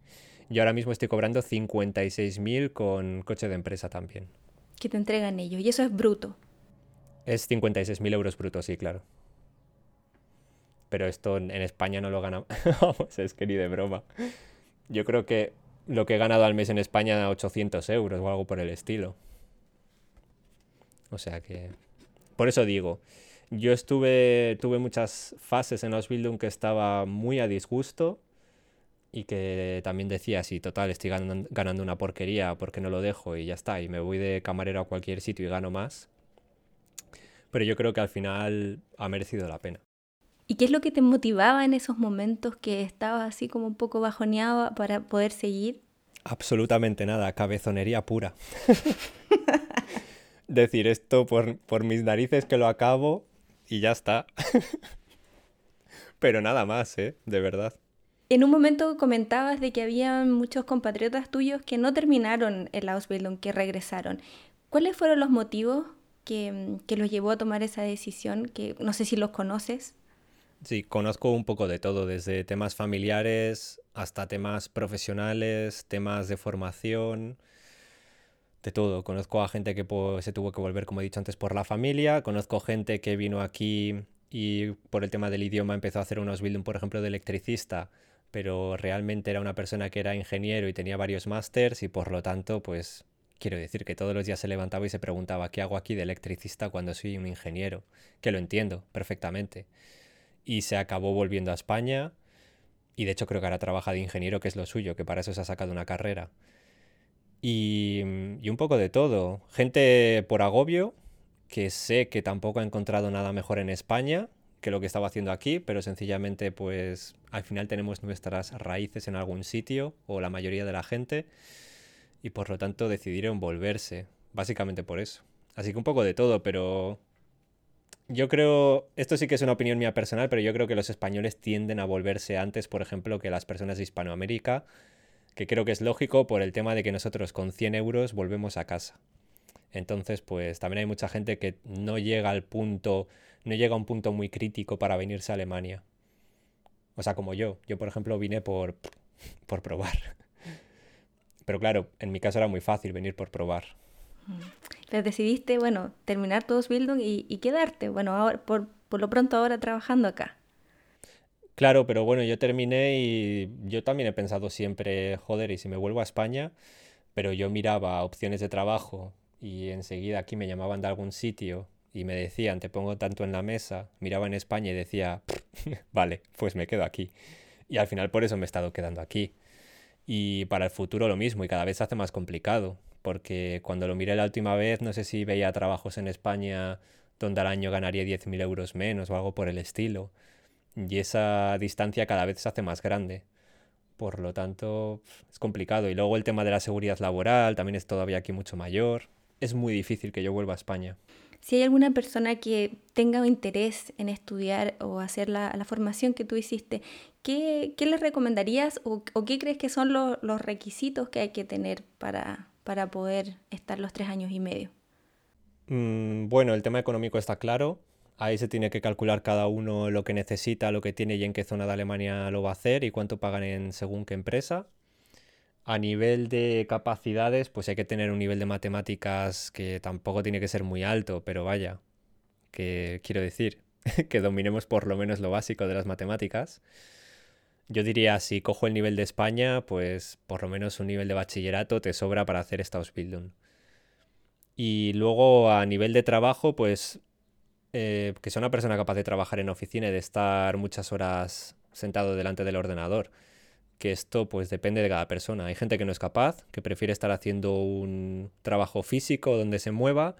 Yo ahora mismo estoy cobrando 56.000 con coche de empresa también. ¿Qué te entregan ellos? ¿Y eso es bruto? Es 56.000 euros bruto, sí, claro. Pero esto en España no lo gana. Vamos, es que ni de broma. Yo creo que lo que he ganado al mes en España 800 euros o algo por el estilo. O sea que por eso digo, yo estuve, tuve muchas fases en Ausbildung que estaba muy a disgusto y que también decía, sí, total, estoy ganando, una porquería, porque no lo dejo? Y ya está, y me voy de camarero a cualquier sitio y gano más. Pero yo creo que al final ha merecido la pena. ¿Y qué es lo que te motivaba en esos momentos que estabas así como un poco bajoneado para poder seguir? Absolutamente nada, cabezonería pura. decir esto por, por mis narices que lo acabo y ya está. Pero nada más, ¿eh? De verdad. En un momento comentabas de que había muchos compatriotas tuyos que no terminaron el Ausbildung, que regresaron. ¿Cuáles fueron los motivos que, que, los llevó a tomar esa decisión? Que no sé si los conoces. Sí, conozco un poco de todo, desde temas familiares hasta temas profesionales, temas de formación, de todo. Conozco a gente que pues, se tuvo que volver, como he dicho antes, por la familia. Conozco gente que vino aquí y por el tema del idioma empezó a hacer unos building, por ejemplo, de electricista, pero realmente era una persona que era ingeniero y tenía varios másters y por lo tanto, pues quiero decir que todos los días se levantaba y se preguntaba, ¿qué hago aquí de electricista cuando soy un ingeniero? Que lo entiendo perfectamente. Y se acabó volviendo a España y de hecho creo que ahora trabaja de ingeniero, que es lo suyo, que para eso se ha sacado una carrera. Mm, y, un poco de todo. Gente por agobio, que sé que tampoco ha encontrado nada mejor en España que lo que estaba haciendo aquí, pero sencillamente pues al final tenemos nuestras raíces en algún sitio, o la mayoría de la gente, y por lo tanto decidieron volverse, básicamente por eso. Así que un poco de todo, pero yo creo, esto sí que es una opinión mía personal, pero yo creo que los españoles tienden a volverse antes, por ejemplo, que las personas de Hispanoamérica que creo que es lógico por el tema de que nosotros con 100 euros volvemos a casa. Entonces, pues también hay mucha gente que no llega al punto, no llega a un punto muy crítico para venirse a Alemania. O sea, como yo. Yo, por ejemplo, vine por, por probar. Pero claro, en mi caso era muy fácil venir por probar. Pero decidiste, bueno, terminar todos Bildung y, y quedarte. Bueno, ahora, por, por lo pronto ahora trabajando acá. Claro, pero bueno, yo terminé y yo también he pensado siempre, joder, y si me vuelvo a España, pero yo miraba opciones de trabajo y enseguida aquí me llamaban de algún sitio y me decían, te pongo tanto en la mesa, miraba en España y decía, vale, pues me quedo aquí. Y al final por eso me he estado quedando aquí. Y para el futuro lo mismo, y cada vez se hace más complicado, porque cuando lo miré la última vez, no sé si veía trabajos en España donde al año ganaría 10.000 euros menos o algo por el estilo. Y esa distancia cada vez se hace más grande. Por lo tanto, es complicado. Y luego el tema de la seguridad laboral también es todavía aquí mucho mayor. Es muy difícil que yo vuelva a España. Si hay alguna persona que tenga interés en estudiar o hacer la, formación que tú hiciste, ¿qué, qué le recomendarías o, qué crees que son los requisitos que hay que tener para, para poder estar los tres años y medio? Mm, bueno, el tema económico está claro. Ahí se tiene que calcular cada uno lo que necesita, lo que tiene y en qué zona de Alemania lo va a hacer y cuánto pagan en según qué empresa. A nivel de capacidades, pues hay que tener un nivel de matemáticas que tampoco tiene que ser muy alto, pero vaya, que quiero decir, que dominemos por lo menos lo básico de las matemáticas. Yo diría, si cojo el nivel de España, pues por lo menos un nivel de bachillerato te sobra para hacer esta Ausbildung. Y luego a nivel de trabajo, pues eh, que sea una persona capaz de trabajar en oficina y de estar muchas horas sentado delante del ordenador que esto pues depende de cada persona. Hay gente que no es capaz, que prefiere estar haciendo un trabajo físico donde se mueva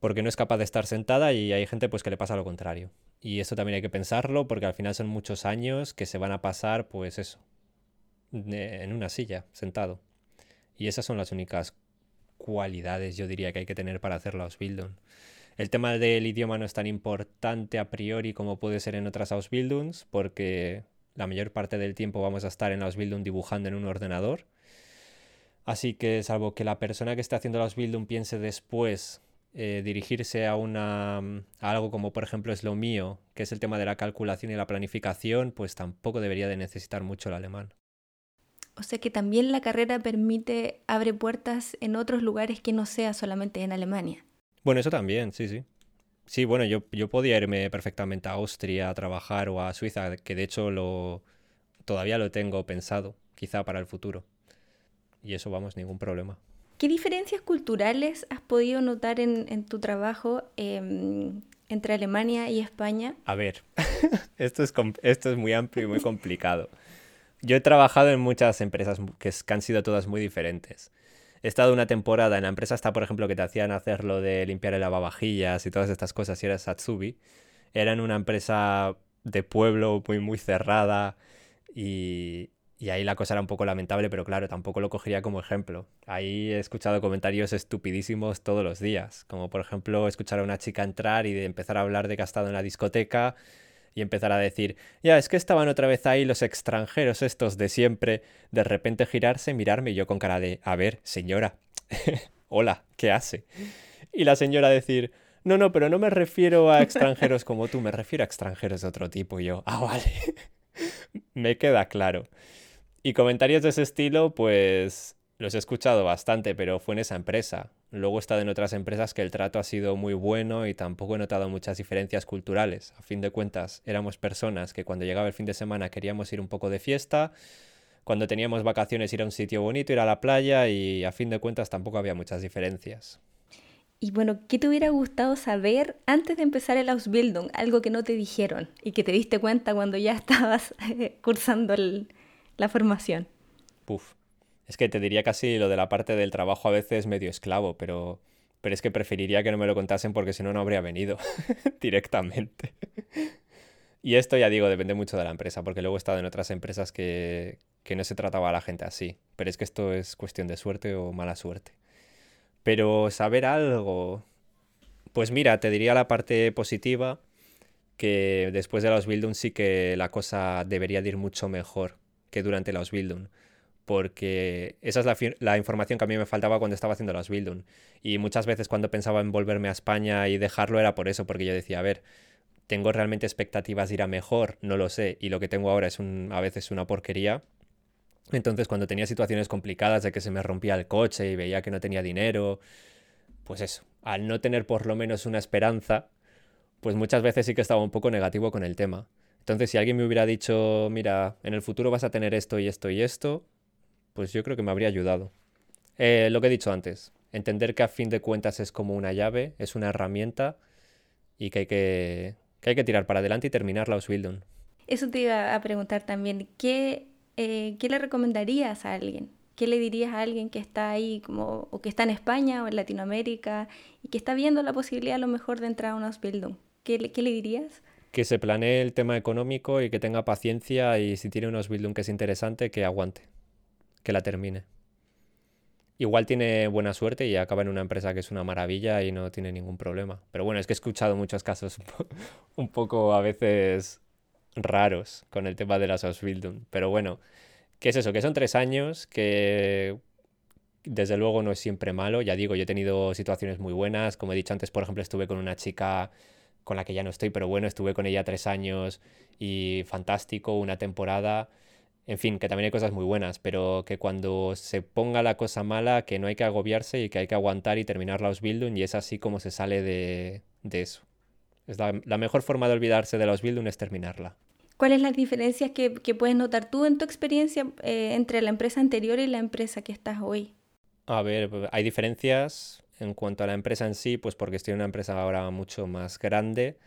porque no es capaz de estar sentada y hay gente pues que le pasa lo contrario. Y eso también hay que pensarlo porque al final son muchos años que se van a pasar pues eso, en una silla, sentado. Y esas son las únicas cualidades yo diría que hay que tener para hacer la Ausbildung. El tema del idioma no es tan importante a priori como puede ser en otras Ausbildungs porque la mayor parte del tiempo vamos a estar en la Ausbildung dibujando en un ordenador. Así que salvo que la persona que esté haciendo la Ausbildung piense después eh, dirigirse a, una, a algo como por ejemplo es lo mío, que es el tema de la calculación y la planificación, pues tampoco debería de necesitar mucho el alemán. O sea que también la carrera permite, abre puertas en otros lugares que no sea solamente en Alemania. Bueno, eso también, sí, sí. Sí, bueno, yo, yo podía irme perfectamente a Austria a trabajar o a Suiza, que de hecho lo todavía lo tengo pensado, quizá para el futuro. Y eso, vamos, ningún problema. ¿Qué diferencias culturales has podido notar en, tu trabajo em, entre Alemania y España? A ver, esto, es, muy amplio y muy complicado. Yo he trabajado en muchas empresas que han sido todas muy diferentes he estado una temporada en la empresa está, por ejemplo, que te hacían hacer lo de limpiar el lavavajillas y todas estas cosas, y era Satsubi. Era en una empresa de pueblo muy, muy cerrada y, y ahí la cosa era un poco lamentable, pero claro, tampoco lo cogería como ejemplo. Ahí he escuchado comentarios estupidísimos todos los días, como por ejemplo escuchar a una chica entrar y de empezar a hablar de que ha estado en la discoteca y empezar a decir, ya, es que estaban otra vez ahí los extranjeros estos de siempre, de repente girarse, mirarme y yo con cara de, a ver, señora, hola, ¿qué hace? Y la señora decir, no, no, pero no me refiero a extranjeros como tú, me refiero a extranjeros de otro tipo. Y yo, ah, vale, me queda claro. Y comentarios de ese estilo, pues los he escuchado bastante, pero fue en esa empresa. Luego he estado en otras empresas que el trato ha sido muy bueno y tampoco he notado muchas diferencias culturales. A fin de cuentas, éramos personas que cuando llegaba el fin de semana queríamos ir un poco de fiesta, cuando teníamos vacaciones ir a un sitio bonito, ir a la playa y a fin de cuentas tampoco había muchas diferencias. Y bueno, ¿qué te hubiera gustado saber antes de empezar el Ausbildung? Algo que no te dijeron y que te diste cuenta cuando ya estabas eh, cursando la formación. Puf, es que te diría casi lo de la parte del trabajo a veces medio esclavo, pero, pero es que preferiría que no me lo contasen porque si no, no habría venido directamente. y esto ya digo, depende mucho de la empresa, porque luego he estado en otras empresas que, que no se trataba a la gente así. Pero es que esto es cuestión de suerte o mala suerte. Pero saber algo... Pues mira, te diría la parte positiva, que después de la Ausbildung sí que la cosa debería de ir mucho mejor que durante la Ausbildung porque esa es la, información que a mí me faltaba cuando estaba haciendo las Bildung. Y muchas veces cuando pensaba en volverme a España y dejarlo era por eso, porque yo decía, a ver, ¿tengo realmente expectativas de ir a mejor? No lo sé. Y lo que tengo ahora es a veces una porquería. Entonces cuando tenía situaciones complicadas de que se me rompía el coche y veía que no tenía dinero, pues eso, al no tener por lo menos una esperanza, pues muchas veces sí que estaba un poco negativo con el tema. Entonces si alguien me hubiera dicho, mira, en el futuro vas a tener esto y esto y esto, pues yo creo que me habría ayudado. Eh, lo que he dicho antes, entender que a fin de cuentas es como una llave, es una herramienta y que hay que, que hay que tirar para adelante y terminar la Ausbildung. Eso te iba a preguntar también. ¿Qué, eh, ¿Qué le recomendarías a alguien? ¿Qué le dirías a alguien que está ahí como, o que está en España o en Latinoamérica y que está viendo la posibilidad a lo mejor de entrar a una Ausbildung? ¿Qué, ¿Qué le dirías? Que se planee el tema económico y que tenga paciencia y si tiene una Ausbildung que es interesante, que aguante, que la termine. Igual tiene buena suerte y acaba en una empresa que es una maravilla y no tiene ningún problema. Pero bueno, es que he escuchado muchos casos un poco a veces raros con el tema de las Ausbildung. Pero bueno, ¿qué es eso? Que son tres años, que desde luego no es siempre malo. Ya digo, yo he tenido situaciones muy buenas. Como he dicho antes, por ejemplo, estuve con una chica con la que ya no estoy, pero bueno, estuve con ella tres años y fantástico, una temporada. En fin, que también hay cosas muy buenas, pero que cuando se ponga la cosa mala, que no hay que agobiarse y que hay que aguantar y terminar la Ausbildung y es así como se sale de, de eso. Es la, la, mejor forma de olvidarse de la Ausbildung es terminarla. ¿Cuáles las diferencias que, que, puedes notar tú en tu experiencia eh, entre la empresa anterior y la empresa que estás hoy? A ver, hay diferencias en cuanto a la empresa en sí, pues porque estoy en una empresa ahora mucho más grande.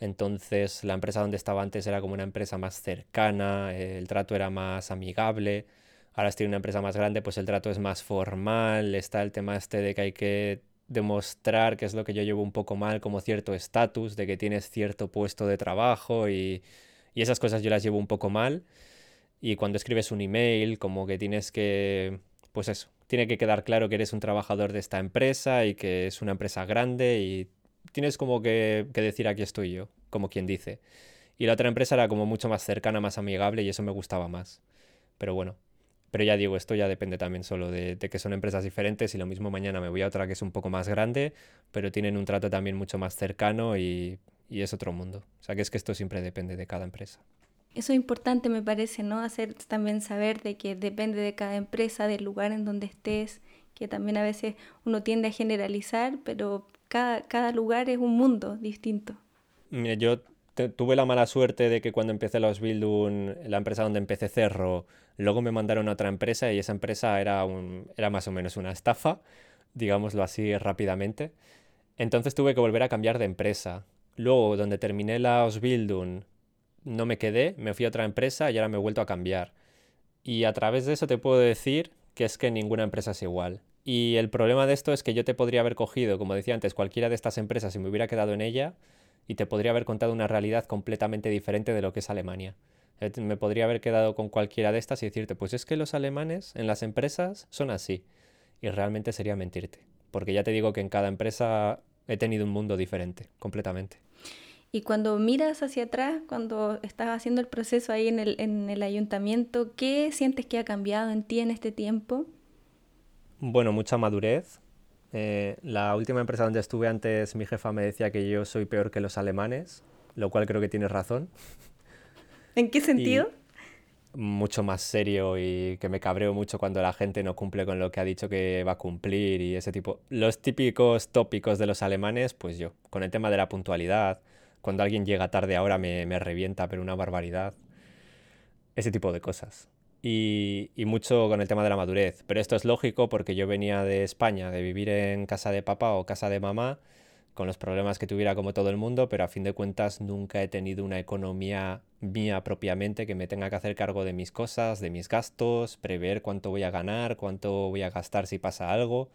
Entonces la empresa donde estaba antes era como una empresa más cercana, el trato era más amigable. Ahora estoy en una empresa más grande, pues el trato es más formal, está el tema este de que hay que demostrar, que es lo que yo llevo un poco mal, como cierto estatus, de que tienes cierto puesto de trabajo y y esas cosas yo las llevo un poco mal. Y cuando escribes un email, como que tienes que, pues eso, tiene que quedar claro que eres un trabajador de esta empresa y que es una empresa grande y tienes como que, que decir aquí estoy yo, como quien dice. Y la otra empresa era como mucho más cercana, más amigable y eso me gustaba más. Pero bueno, pero ya digo, esto ya depende también solo de, de, que son empresas diferentes y lo mismo mañana me voy a otra que es un poco más grande, pero tienen un trato también mucho más cercano y y es otro mundo. O sea que es que esto siempre depende de cada empresa. Eso es importante, me parece, ¿no? Hacer también saber de que depende de cada empresa, del lugar en donde estés, que también a veces uno tiende a generalizar, pero cada, cada lugar es un mundo distinto. Yo tuve la mala suerte de que cuando empecé los Bildung, la empresa donde empecé Cerro, luego me mandaron a otra empresa y esa empresa era, un, era más o menos una estafa, digámoslo así rápidamente. Entonces tuve que volver a cambiar de empresa. Luego, donde terminé la Ausbildung, no me quedé, me fui a otra empresa y ahora me he vuelto a cambiar. Y a través de eso te puedo decir que es que ninguna empresa es igual. Y el problema de esto es que yo te podría haber cogido, como decía antes, cualquiera de estas empresas y me hubiera quedado en ella y te podría haber contado una realidad completamente diferente de lo que es Alemania. Eh, me podría haber quedado con cualquiera de estas y decirte, pues es que los alemanes en las empresas son así. Y realmente sería mentirte. Porque ya te digo que en cada empresa he tenido un mundo diferente, completamente. Y cuando miras hacia atrás, cuando estás haciendo el proceso ahí en el, en el ayuntamiento, ¿qué sientes que ha cambiado en ti en este tiempo? Bueno, mucha madurez. Eh, la última empresa donde estuve antes, mi jefa me decía que yo soy peor que los alemanes, lo cual creo que tienes razón. ¿En qué sentido? Y mucho más serio y que me cabreo mucho cuando la gente no cumple con lo que ha dicho que va a cumplir y ese tipo. Los típicos tópicos de los alemanes, pues yo, con el tema de la puntualidad, cuando alguien llega tarde ahora me, me revienta, pero una barbaridad. Ese tipo de cosas. Y, y, mucho con el tema de la madurez. Pero esto es lógico porque yo venía de España, de vivir en casa de papá o casa de mamá, con los problemas que tuviera como todo el mundo, pero a fin de cuentas nunca he tenido una economía mía propiamente que me tenga que hacer cargo de mis cosas, de mis gastos, prever cuánto voy a ganar, cuánto voy a gastar si pasa algo.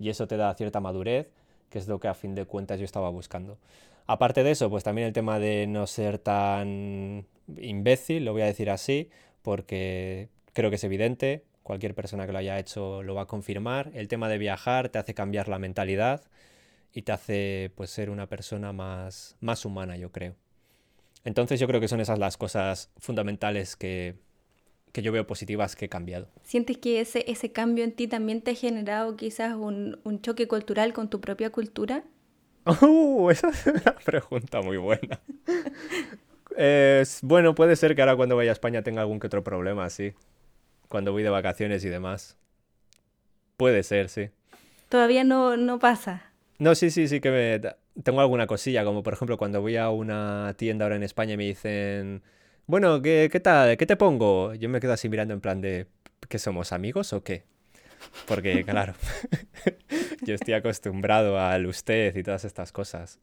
Y eso te da cierta madurez, que es lo que a fin de cuentas yo estaba buscando. Aparte de eso, pues también el tema de no ser tan imbécil, lo voy a decir así, porque creo que es evidente, cualquier persona que lo haya hecho lo va a confirmar. El tema de viajar te hace cambiar la mentalidad y te hace pues ser una persona más, más humana, yo creo. Entonces yo creo que son esas las cosas fundamentales que, que yo veo positivas que he cambiado. ¿Sientes que ese, ese cambio en ti también te ha generado quizás un, un choque cultural con tu propia cultura? Uh, esa es una pregunta muy buena. Bueno, puede ser que ahora cuando vaya a España tenga algún que otro problema, sí. Cuando voy de vacaciones y demás. Puede ser, sí. Todavía no, no pasa. No, sí, sí, sí que me... Tengo alguna cosilla, como por ejemplo cuando voy a una tienda ahora en España y me dicen, bueno, ¿qué, qué tal? ¿Qué te pongo? Yo me quedo así mirando en plan de, ¿qué somos amigos o qué? Porque, claro, yo estoy acostumbrado al usted y todas estas cosas.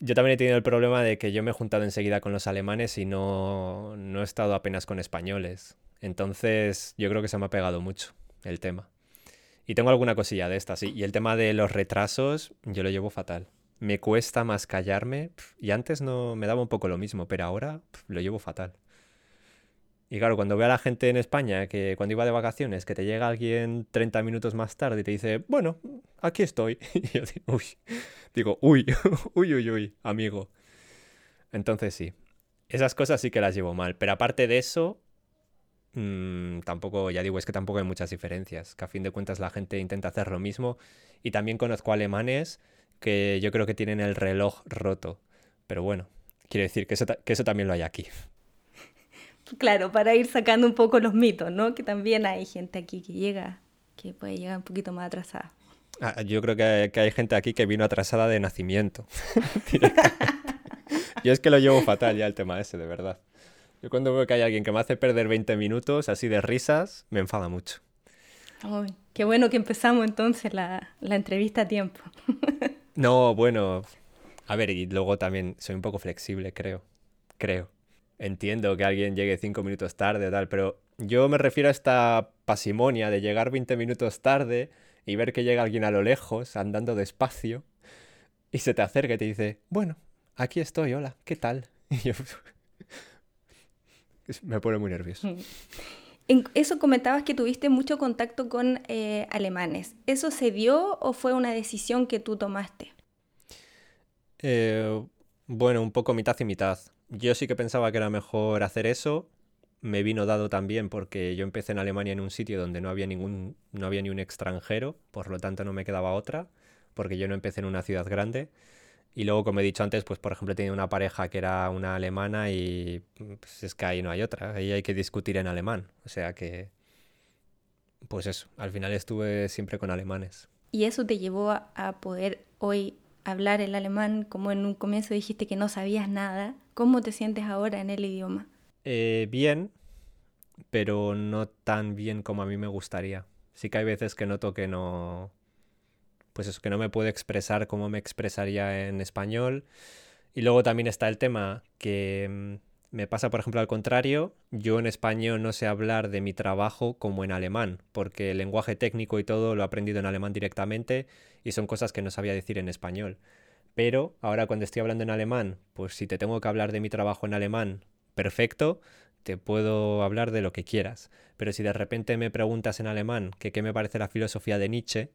yo también he tenido el problema de que yo me he juntado enseguida con los alemanes y no, no he estado apenas con españoles. Entonces yo creo que se me ha pegado mucho el tema. Y tengo alguna cosilla de esta, sí. Y el tema de los retrasos, yo lo llevo fatal. Me cuesta más callarme. Y antes no me daba un poco lo mismo, pero ahora lo llevo fatal. Y claro, cuando veo a la gente en España que cuando iba de vacaciones, que te llega alguien 30 minutos más tarde y te dice, bueno, aquí estoy. Y yo digo, uy, digo, uy, uy, uy, uy, amigo. Entonces sí, esas cosas sí que las llevo mal. Pero aparte de eso, mmm, tampoco, ya digo, es que tampoco hay muchas diferencias. Que a fin de cuentas la gente intenta hacer lo mismo. Y también conozco alemanes que yo creo que tienen el reloj roto. Pero bueno, quiero decir que eso también lo hay aquí. Claro, para ir sacando un poco los mitos, ¿no? Que también hay gente aquí que llega, que puede llegar un poquito más atrasada. Ah, yo creo que hay, que hay, gente aquí que vino atrasada de nacimiento. yo es que lo llevo fatal ya el tema ese, de verdad. Yo cuando veo que hay alguien que me hace perder 20 minutos así de risas, me enfada mucho. Uy, qué bueno que empezamos entonces la, la entrevista a tiempo. no, bueno, a ver, y luego también soy un poco flexible, creo. Creo entiendo que alguien llegue cinco minutos tarde tal, pero yo me refiero a esta pasimonia de llegar 20 minutos tarde y ver que llega alguien a lo lejos, andando despacio, y se te acerca y te dice, bueno, aquí estoy, hola, ¿qué tal? Y yo me pone muy nervioso. En eso comentabas que tuviste mucho contacto con eh, alemanes. ¿Eso se dio o fue una decisión que tú tomaste? Eh, bueno, un poco mitad y mitad. Yo sí que pensaba que era mejor hacer eso. Me vino dado también porque yo empecé en Alemania en un sitio donde no había ningún, no había ni un extranjero, por lo tanto no me quedaba otra, porque yo no empecé en una ciudad grande. Y luego, como he dicho antes, pues por ejemplo tenía una pareja que era una alemana y pues, es que ahí no hay otra, ahí hay que discutir en alemán. O sea que, pues eso, al final estuve siempre con alemanes. ¿Y eso te llevó a poder hoy hablar el alemán, como en un comienzo dijiste que no sabías nada, ¿cómo te sientes ahora en el idioma? Eh, bien, pero no tan bien como a mí me gustaría. Sí que hay veces que noto que no... Pues eso, que no me puedo expresar como me expresaría en español. Y luego también está el tema que mm, me pasa, por ejemplo, al contrario. Yo en español no sé hablar de mi trabajo como en alemán, porque el lenguaje técnico y todo lo he aprendido en alemán directamente y son cosas que no sabía decir en español. Pero ahora cuando estoy hablando en alemán, pues si te tengo que hablar de mi trabajo en alemán, perfecto, te puedo hablar de lo que quieras. Pero si de repente me preguntas en alemán que qué me parece la filosofía de Nietzsche,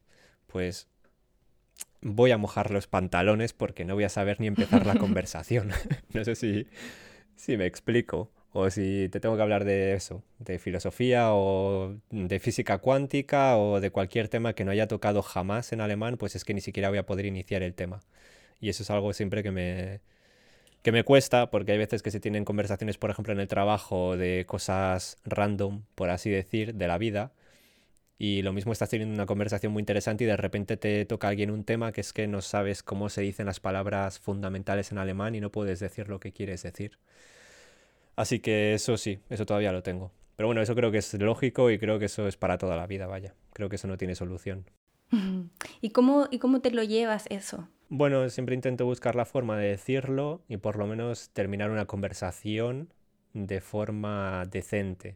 pues voy a mojar los pantalones porque no voy a saber ni empezar la conversación. no sé si, si me explico. O si te tengo que hablar de eso, de filosofía o de física cuántica o de cualquier tema que no haya tocado jamás en alemán, pues es que ni siquiera voy a poder iniciar el tema. Y eso es algo siempre que me, que me cuesta, porque hay veces que se tienen conversaciones, por ejemplo, en el trabajo de cosas random, por así decir, de la vida. Y lo mismo estás teniendo una conversación muy interesante y de repente te toca a alguien un tema que es que no sabes cómo se dicen las palabras fundamentales en alemán y no puedes decir lo que quieres decir. Así que eso sí, eso todavía lo tengo. Pero bueno, eso creo que es lógico y creo que eso es para toda la vida, vaya. Creo que eso no tiene solución. ¿Y cómo, ¿Y cómo te lo llevas eso? Bueno, siempre intento buscar la forma de decirlo y por lo menos terminar una conversación de forma decente.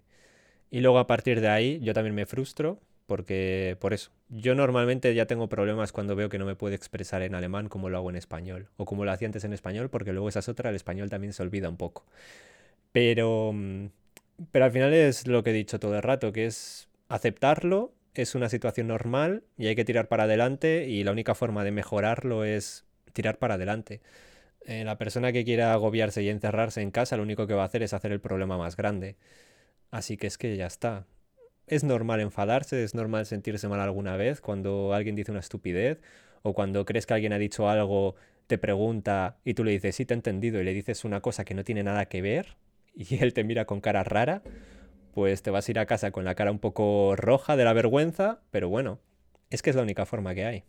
Y luego a partir de ahí yo también me frustro porque por eso. Yo normalmente ya tengo problemas cuando veo que no me puedo expresar en alemán como lo hago en español o como lo hacía antes en español porque luego esa es otra, el español también se olvida un poco. Pero, mm, pero al final es lo que he dicho todo el rato, que es aceptarlo, es una situación normal y hay que tirar para adelante y la única forma de mejorarlo es tirar para adelante. Eh, la persona que quiera agobiarse y encerrarse en casa lo único que va a hacer es hacer el problema más grande. Así que es que ya está. Es normal enfadarse, es normal sentirse mal alguna vez cuando alguien dice una estupidez o cuando crees que alguien ha dicho algo, te pregunta y tú le dices, sí, te he entendido y le dices una cosa que no tiene nada que ver y él te mira con cara rara, pues te vas a ir a casa con la cara un poco roja de la vergüenza, pero bueno, es que es la única forma que hay.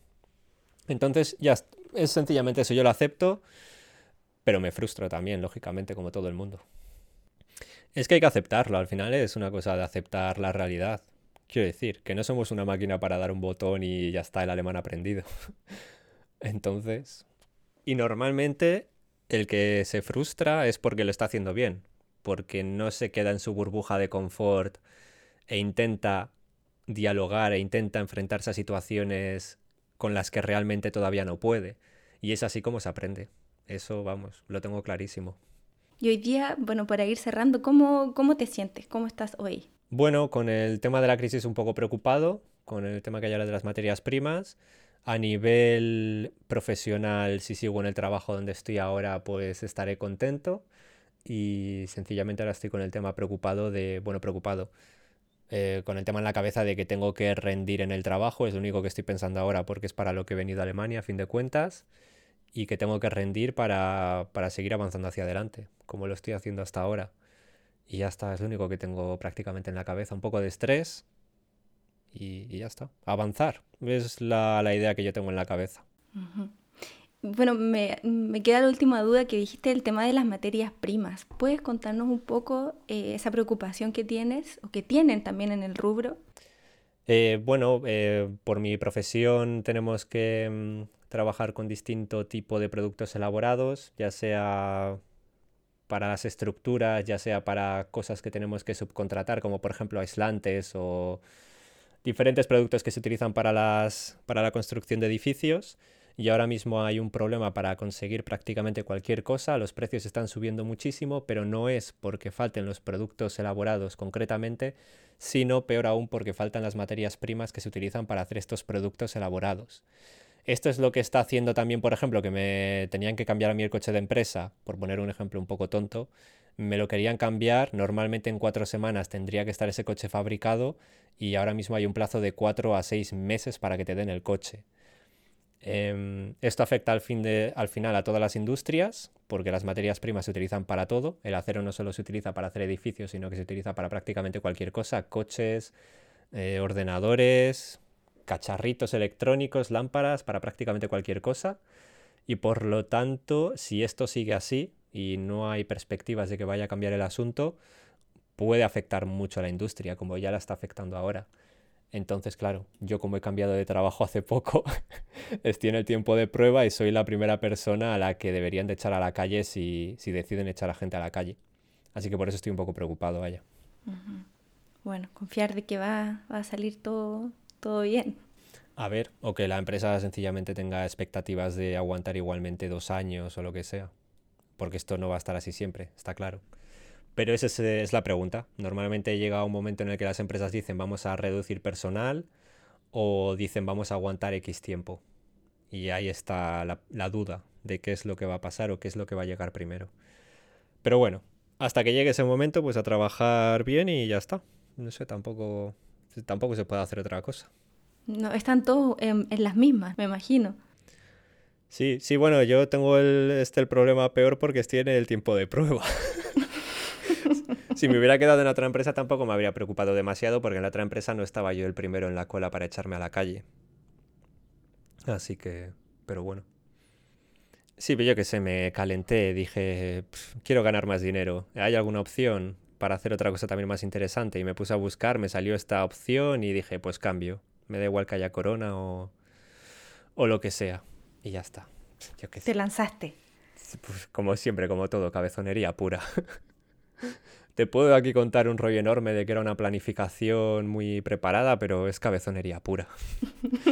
Entonces, ya es sencillamente eso, yo lo acepto, pero me frustro también, lógicamente, como todo el mundo. Es que hay que aceptarlo, al final es una cosa de aceptar la realidad. Quiero decir, que no somos una máquina para dar un botón y ya está el alemán aprendido. Entonces, Y normalmente el que se frustra es porque lo está haciendo bien, porque no se queda en su burbuja de confort e intenta dialogar e intenta enfrentarse a situaciones con las que realmente todavía no puede. Y es así como se aprende. Eso, vamos, lo tengo clarísimo. Y hoy día, bueno, para ir cerrando, ¿cómo, cómo te sientes? ¿Cómo estás hoy? Bueno, con el tema de la crisis un poco preocupado, con el tema que hay ahora de las materias primas. A nivel profesional, si sigo en el trabajo donde estoy ahora, pues estaré contento. Y sencillamente ahora estoy con el tema preocupado de, bueno, preocupado, eh, con el tema en la cabeza de que tengo que rendir en el trabajo, es lo único que estoy pensando ahora porque es para lo que he venido a Alemania a fin de cuentas y que tengo que rendir para, para seguir avanzando hacia adelante, como lo estoy haciendo hasta ahora. Y ya está, es lo único que tengo prácticamente en la cabeza, un poco de estrés y, ya está, avanzar, es la, la, idea que yo tengo en la cabeza. Bueno, me, me, queda la última duda que dijiste el tema de las materias primas. ¿Puedes contarnos un poco eh, esa preocupación que tienes o que tienen también en el rubro? Eh, bueno, eh, por mi profesión tenemos que mm, trabajar con distinto tipo de productos elaborados, ya sea para las estructuras, ya sea para cosas que tenemos que subcontratar, como por ejemplo aislantes o diferentes productos que se utilizan para, las, para la construcción de edificios y ahora mismo hay un problema para conseguir prácticamente cualquier cosa, los precios están subiendo muchísimo, pero no es porque falten los productos elaborados concretamente, sino peor aún porque faltan las materias primas que se utilizan para hacer estos productos elaborados. Esto es lo que está haciendo también, por ejemplo, que me tenían que cambiar a mí el coche de empresa, por poner un ejemplo un poco tonto, me lo querían cambiar, normalmente en cuatro semanas tendría que estar ese coche fabricado y ahora mismo hay un plazo de cuatro a seis meses para que te den el coche. Em, esto afecta al, fin de, al final a todas las industrias, porque las materias primas se utilizan para todo. El acero no solo se utiliza para hacer edificios, sino que se utiliza para prácticamente cualquier cosa, coches, eh, ordenadores, cacharritos electrónicos, lámparas, para prácticamente cualquier cosa. Y por lo tanto, si esto sigue así y no hay perspectivas de que vaya a cambiar el asunto, puede afectar mucho a la industria, como ya la está afectando ahora. Entonces, claro, yo como he cambiado de trabajo hace poco, estoy en el tiempo de prueba y soy la primera persona a la que deberían de echar a la calle si, deciden echar a gente a la calle. Así que por eso estoy un poco preocupado, vaya. Bueno, confiar de que va, a salir todo, todo bien. A ver, o que la empresa sencillamente tenga expectativas de aguantar igualmente dos años o lo que sea. Porque esto no va a estar así siempre, está claro. Pero esa es, la pregunta. Normalmente llega un momento en el que las empresas dicen vamos a reducir personal o dicen vamos a aguantar X tiempo. Y ahí está la, duda de qué es lo que va a pasar o qué es lo que va a llegar primero. Pero bueno, hasta que llegue ese momento, pues a trabajar bien y ya está. No sé, tampoco, tampoco se puede hacer otra cosa. No, están todos en, las mismas, me imagino. Sí, sí, bueno, yo tengo el, este el problema peor porque estoy en el tiempo de prueba. si me hubiera quedado en otra empresa tampoco me habría preocupado demasiado porque en la otra empresa no estaba yo el primero en la cola para echarme a la calle. Así que, pero bueno. Sí, pero yo que sé, me calenté, dije, quiero ganar más dinero. ¿Hay alguna opción para hacer otra cosa también más interesante? Y me puse a buscar, me salió esta opción y dije, pues cambio. Me da igual que haya corona o, o lo que sea. Y ya está. Yo Te lanzaste. Pues como siempre, como todo, cabezonería pura. Te puedo aquí contar un rollo enorme de que era una planificación muy preparada, pero es cabezonería pura.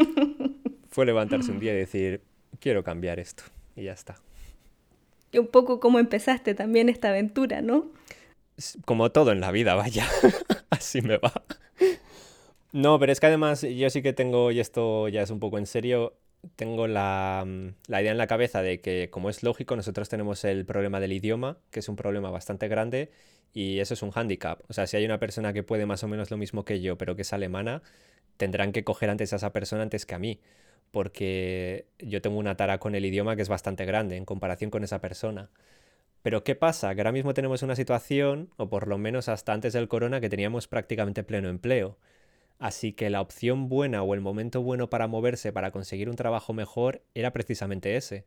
Fue levantarse un día y decir, quiero cambiar esto. Y ya está. Y un poco como empezaste también esta aventura, ¿no? Como todo en la vida, vaya. Así me va. No, pero es que además yo sí que tengo, y esto ya es un poco en serio, tengo la, la, idea en la cabeza de que, como es lógico, nosotros tenemos el problema del idioma, que es un problema bastante grande, y eso es un hándicap. O sea, si hay una persona que puede más o menos lo mismo que yo, pero que es alemana, tendrán que coger antes a esa persona antes que a mí. Porque yo tengo una tara con el idioma que es bastante grande en comparación con esa persona. Pero ¿qué pasa? Que ahora mismo tenemos una situación, o por lo menos hasta antes del corona, que teníamos prácticamente pleno empleo. Así que la opción buena o el momento bueno para moverse, para conseguir un trabajo mejor, era precisamente ese.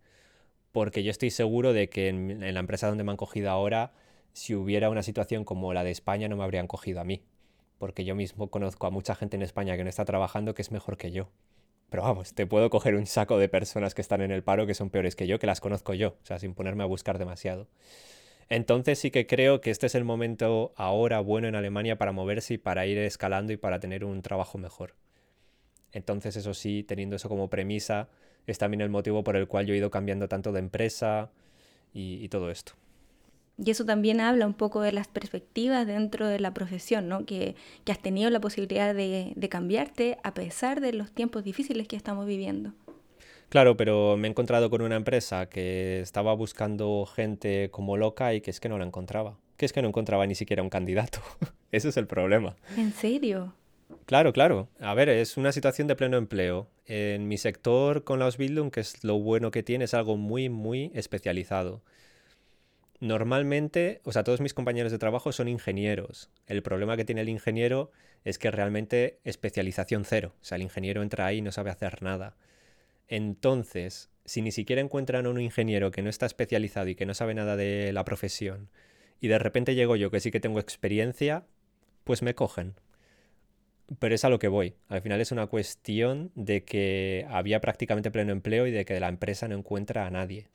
Porque yo estoy seguro de que en, en la empresa donde me han cogido ahora si hubiera una situación como la de España no me habrían cogido a mí, porque yo mismo conozco a mucha gente en España que no está trabajando que es mejor que yo. Pero vamos, te puedo coger un saco de personas que están en el paro que son peores que yo, que las conozco yo, o sea, sin ponerme a buscar demasiado. Entonces sí que creo que este es el momento ahora bueno en Alemania para moverse y para ir escalando y para tener un trabajo mejor. Entonces eso sí, teniendo eso como premisa, es también el motivo por el cual yo he ido cambiando tanto de empresa y, todo esto. Y eso también habla un poco de las perspectivas dentro de la profesión, ¿no? Que, has tenido la posibilidad de, de, cambiarte a pesar de los tiempos difíciles que estamos viviendo. Claro, pero me he encontrado con una empresa que estaba buscando gente como loca y que es que no la encontraba. Que es que no encontraba ni siquiera un candidato. Ese es el problema. ¿En serio? Claro, claro. A ver, es una situación de pleno empleo. En mi sector con la Ausbildung, que es lo bueno que tiene, es algo muy, muy especializado. Normalmente, o sea, todos mis compañeros de trabajo son ingenieros. El problema que tiene el ingeniero es que realmente especialización cero. O sea, el ingeniero entra ahí y no sabe hacer nada. Entonces, si ni siquiera encuentran a un ingeniero que no está especializado y que no sabe nada de la profesión, y de repente llego yo que sí que tengo experiencia, pues me cogen. Pero es a lo que voy. Al final es una cuestión de que había prácticamente pleno empleo y de que la empresa no encuentra a nadie.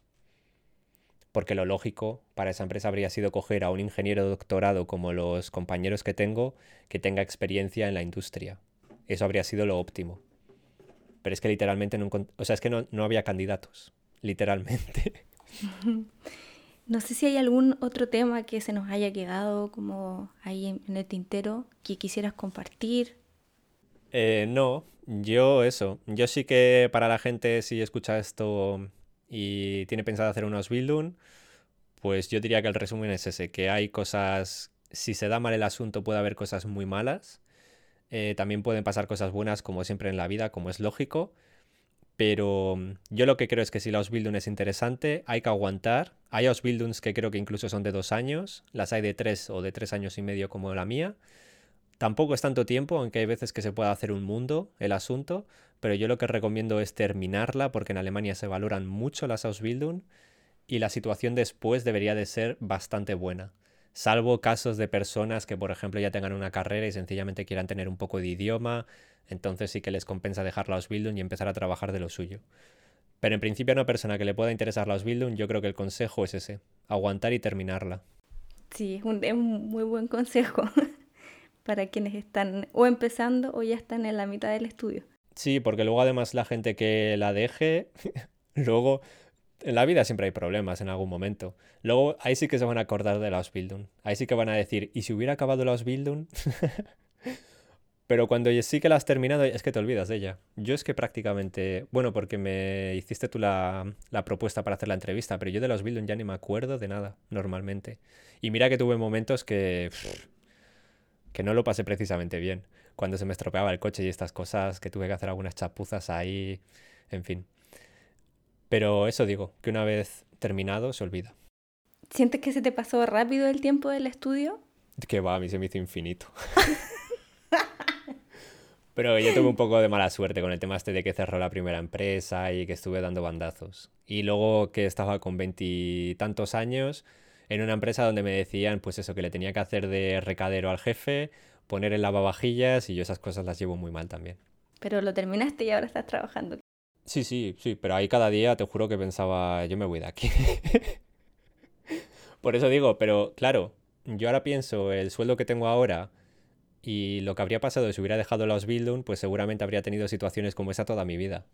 Porque lo lógico para esa empresa habría sido coger a un ingeniero doctorado como los compañeros que tengo que tenga experiencia en la industria. Eso habría sido lo óptimo. Pero es que literalmente no, o sea, es que no, no había candidatos. Literalmente. No sé si hay algún otro tema que se nos haya quedado como ahí en el tintero que quisieras compartir. Eh, no, yo eso. Yo sí que para la gente si escucha esto y tiene pensado hacer unos Bildung, pues yo diría que el resumen es ese, que hay cosas, si se da mal el asunto puede haber cosas muy malas, eh, también pueden pasar cosas buenas como siempre en la vida, como es lógico, pero yo lo que creo es que si la Ausbildung es interesante, hay que aguantar. Hay Ausbildungs que creo que incluso son de dos años, las hay de tres o de tres años y medio como la mía. Tampoco es tanto tiempo, aunque hay veces que se puede hacer un mundo el asunto, pero yo lo que recomiendo es terminarla porque en Alemania se valoran mucho las Ausbildung y la situación después debería de ser bastante buena. Salvo casos de personas que, por ejemplo, ya tengan una carrera y sencillamente quieran tener un poco de idioma, entonces sí que les compensa dejar la Ausbildung y empezar a trabajar de lo suyo. Pero en principio a una persona que le pueda interesar la Ausbildung, yo creo que el consejo es ese, aguantar y terminarla. Sí, es un, muy buen consejo. para quienes están o empezando o ya están en la mitad del estudio. Sí, porque luego además la gente que la deje, luego en la vida siempre hay problemas en algún momento. Luego ahí sí que se van a acordar de la Ausbildung. Ahí sí que van a decir, ¿y si hubiera acabado la Ausbildung? Pero cuando sí que la has terminado, es que te olvidas de ella. Yo es que prácticamente, bueno, porque me hiciste tú la, la propuesta para hacer la entrevista, pero yo de la Ausbildung ya ni me acuerdo de nada, normalmente. Y mira que tuve momentos que que no lo pasé precisamente bien. Cuando se me estropeaba el coche y estas cosas, que tuve que hacer algunas chapuzas ahí, en fin. Pero eso digo, que una vez terminado se olvida. ¿Sientes que se te pasó rápido el tiempo del estudio? Que va, a mí se me hizo infinito. Pero yo tuve un poco de mala suerte con el tema este de que cerró la primera empresa y que estuve dando bandazos. Y luego que estaba con veintitantos años, en una empresa donde me decían, pues eso, que le tenía que hacer de recadero al jefe, poner el lavavajillas y yo esas cosas las llevo muy mal también. Pero lo terminaste y ahora estás trabajando. Sí, sí, sí, pero ahí cada día te juro que pensaba, yo me voy de aquí. Por eso digo, pero claro, yo ahora pienso el sueldo que tengo ahora y lo que habría pasado si hubiera dejado la Ausbildung, pues seguramente habría tenido situaciones como esa toda mi vida.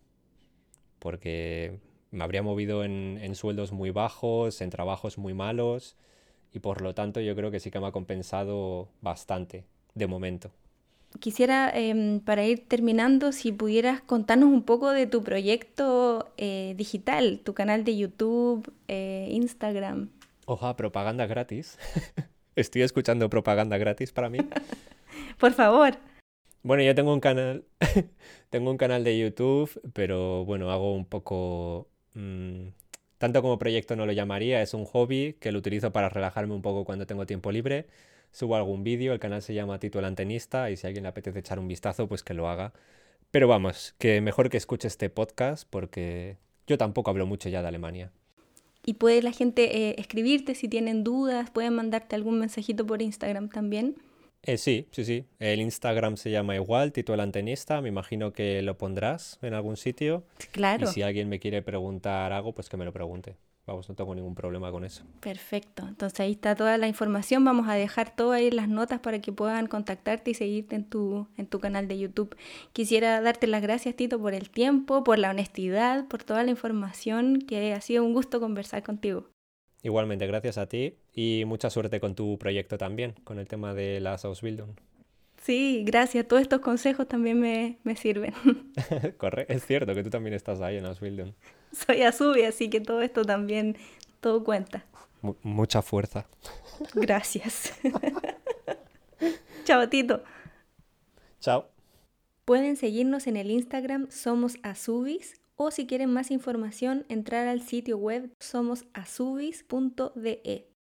Porque me habría movido en, sueldos muy bajos, en trabajos muy malos y por lo tanto yo creo que sí que me ha compensado bastante de momento. Quisiera, em, para ir terminando, si pudieras contarnos un poco de tu proyecto eh, digital, tu canal de YouTube, eh, Instagram. Oja, propaganda gratis. Estoy escuchando propaganda gratis para mí. Por favor. Bueno, yo tengo un canal, tengo un canal de YouTube, pero bueno, hago un poco Mm, tanto como proyecto no lo llamaría, es un hobby que lo utilizo para relajarme un poco cuando tengo tiempo libre. Subo algún vídeo, el canal se llama Tito el Antenista y si a alguien le apetece echar un vistazo, pues que lo haga. Pero vamos, que mejor que escuche este podcast porque yo tampoco hablo mucho ya de Alemania. Y puede la gente eh, escribirte si tienen dudas, pueden mandarte algún mensajito por Instagram también. Eh, sí, sí, sí. El Instagram se llama igual, Tito el Antenista. Me imagino que lo pondrás en algún sitio. Claro. Y si alguien me quiere preguntar algo, pues que me lo pregunte. Vamos, no tengo ningún problema con eso. Perfecto. Entonces ahí está toda la información. Vamos a dejar todo ahí en las notas para que puedan contactarte y seguirte en tu, en tu canal de YouTube. Quisiera darte las gracias, Tito, por el tiempo, por la honestidad, por toda la información, que ha sido un gusto conversar contigo. Igualmente, gracias a ti y mucha suerte con tu proyecto también, con el tema de las Ausbildung. Sí, gracias. Todos estos consejos también me, me sirven. Correcto, es cierto que tú también estás ahí en Ausbildung. Soy Azubi, así que todo esto también, todo cuenta. M mucha fuerza. Gracias. Chao, Tito. Chao. Pueden seguirnos en el Instagram Somos Azubis o si quieren más información entrar al sitio web somosazubis.de.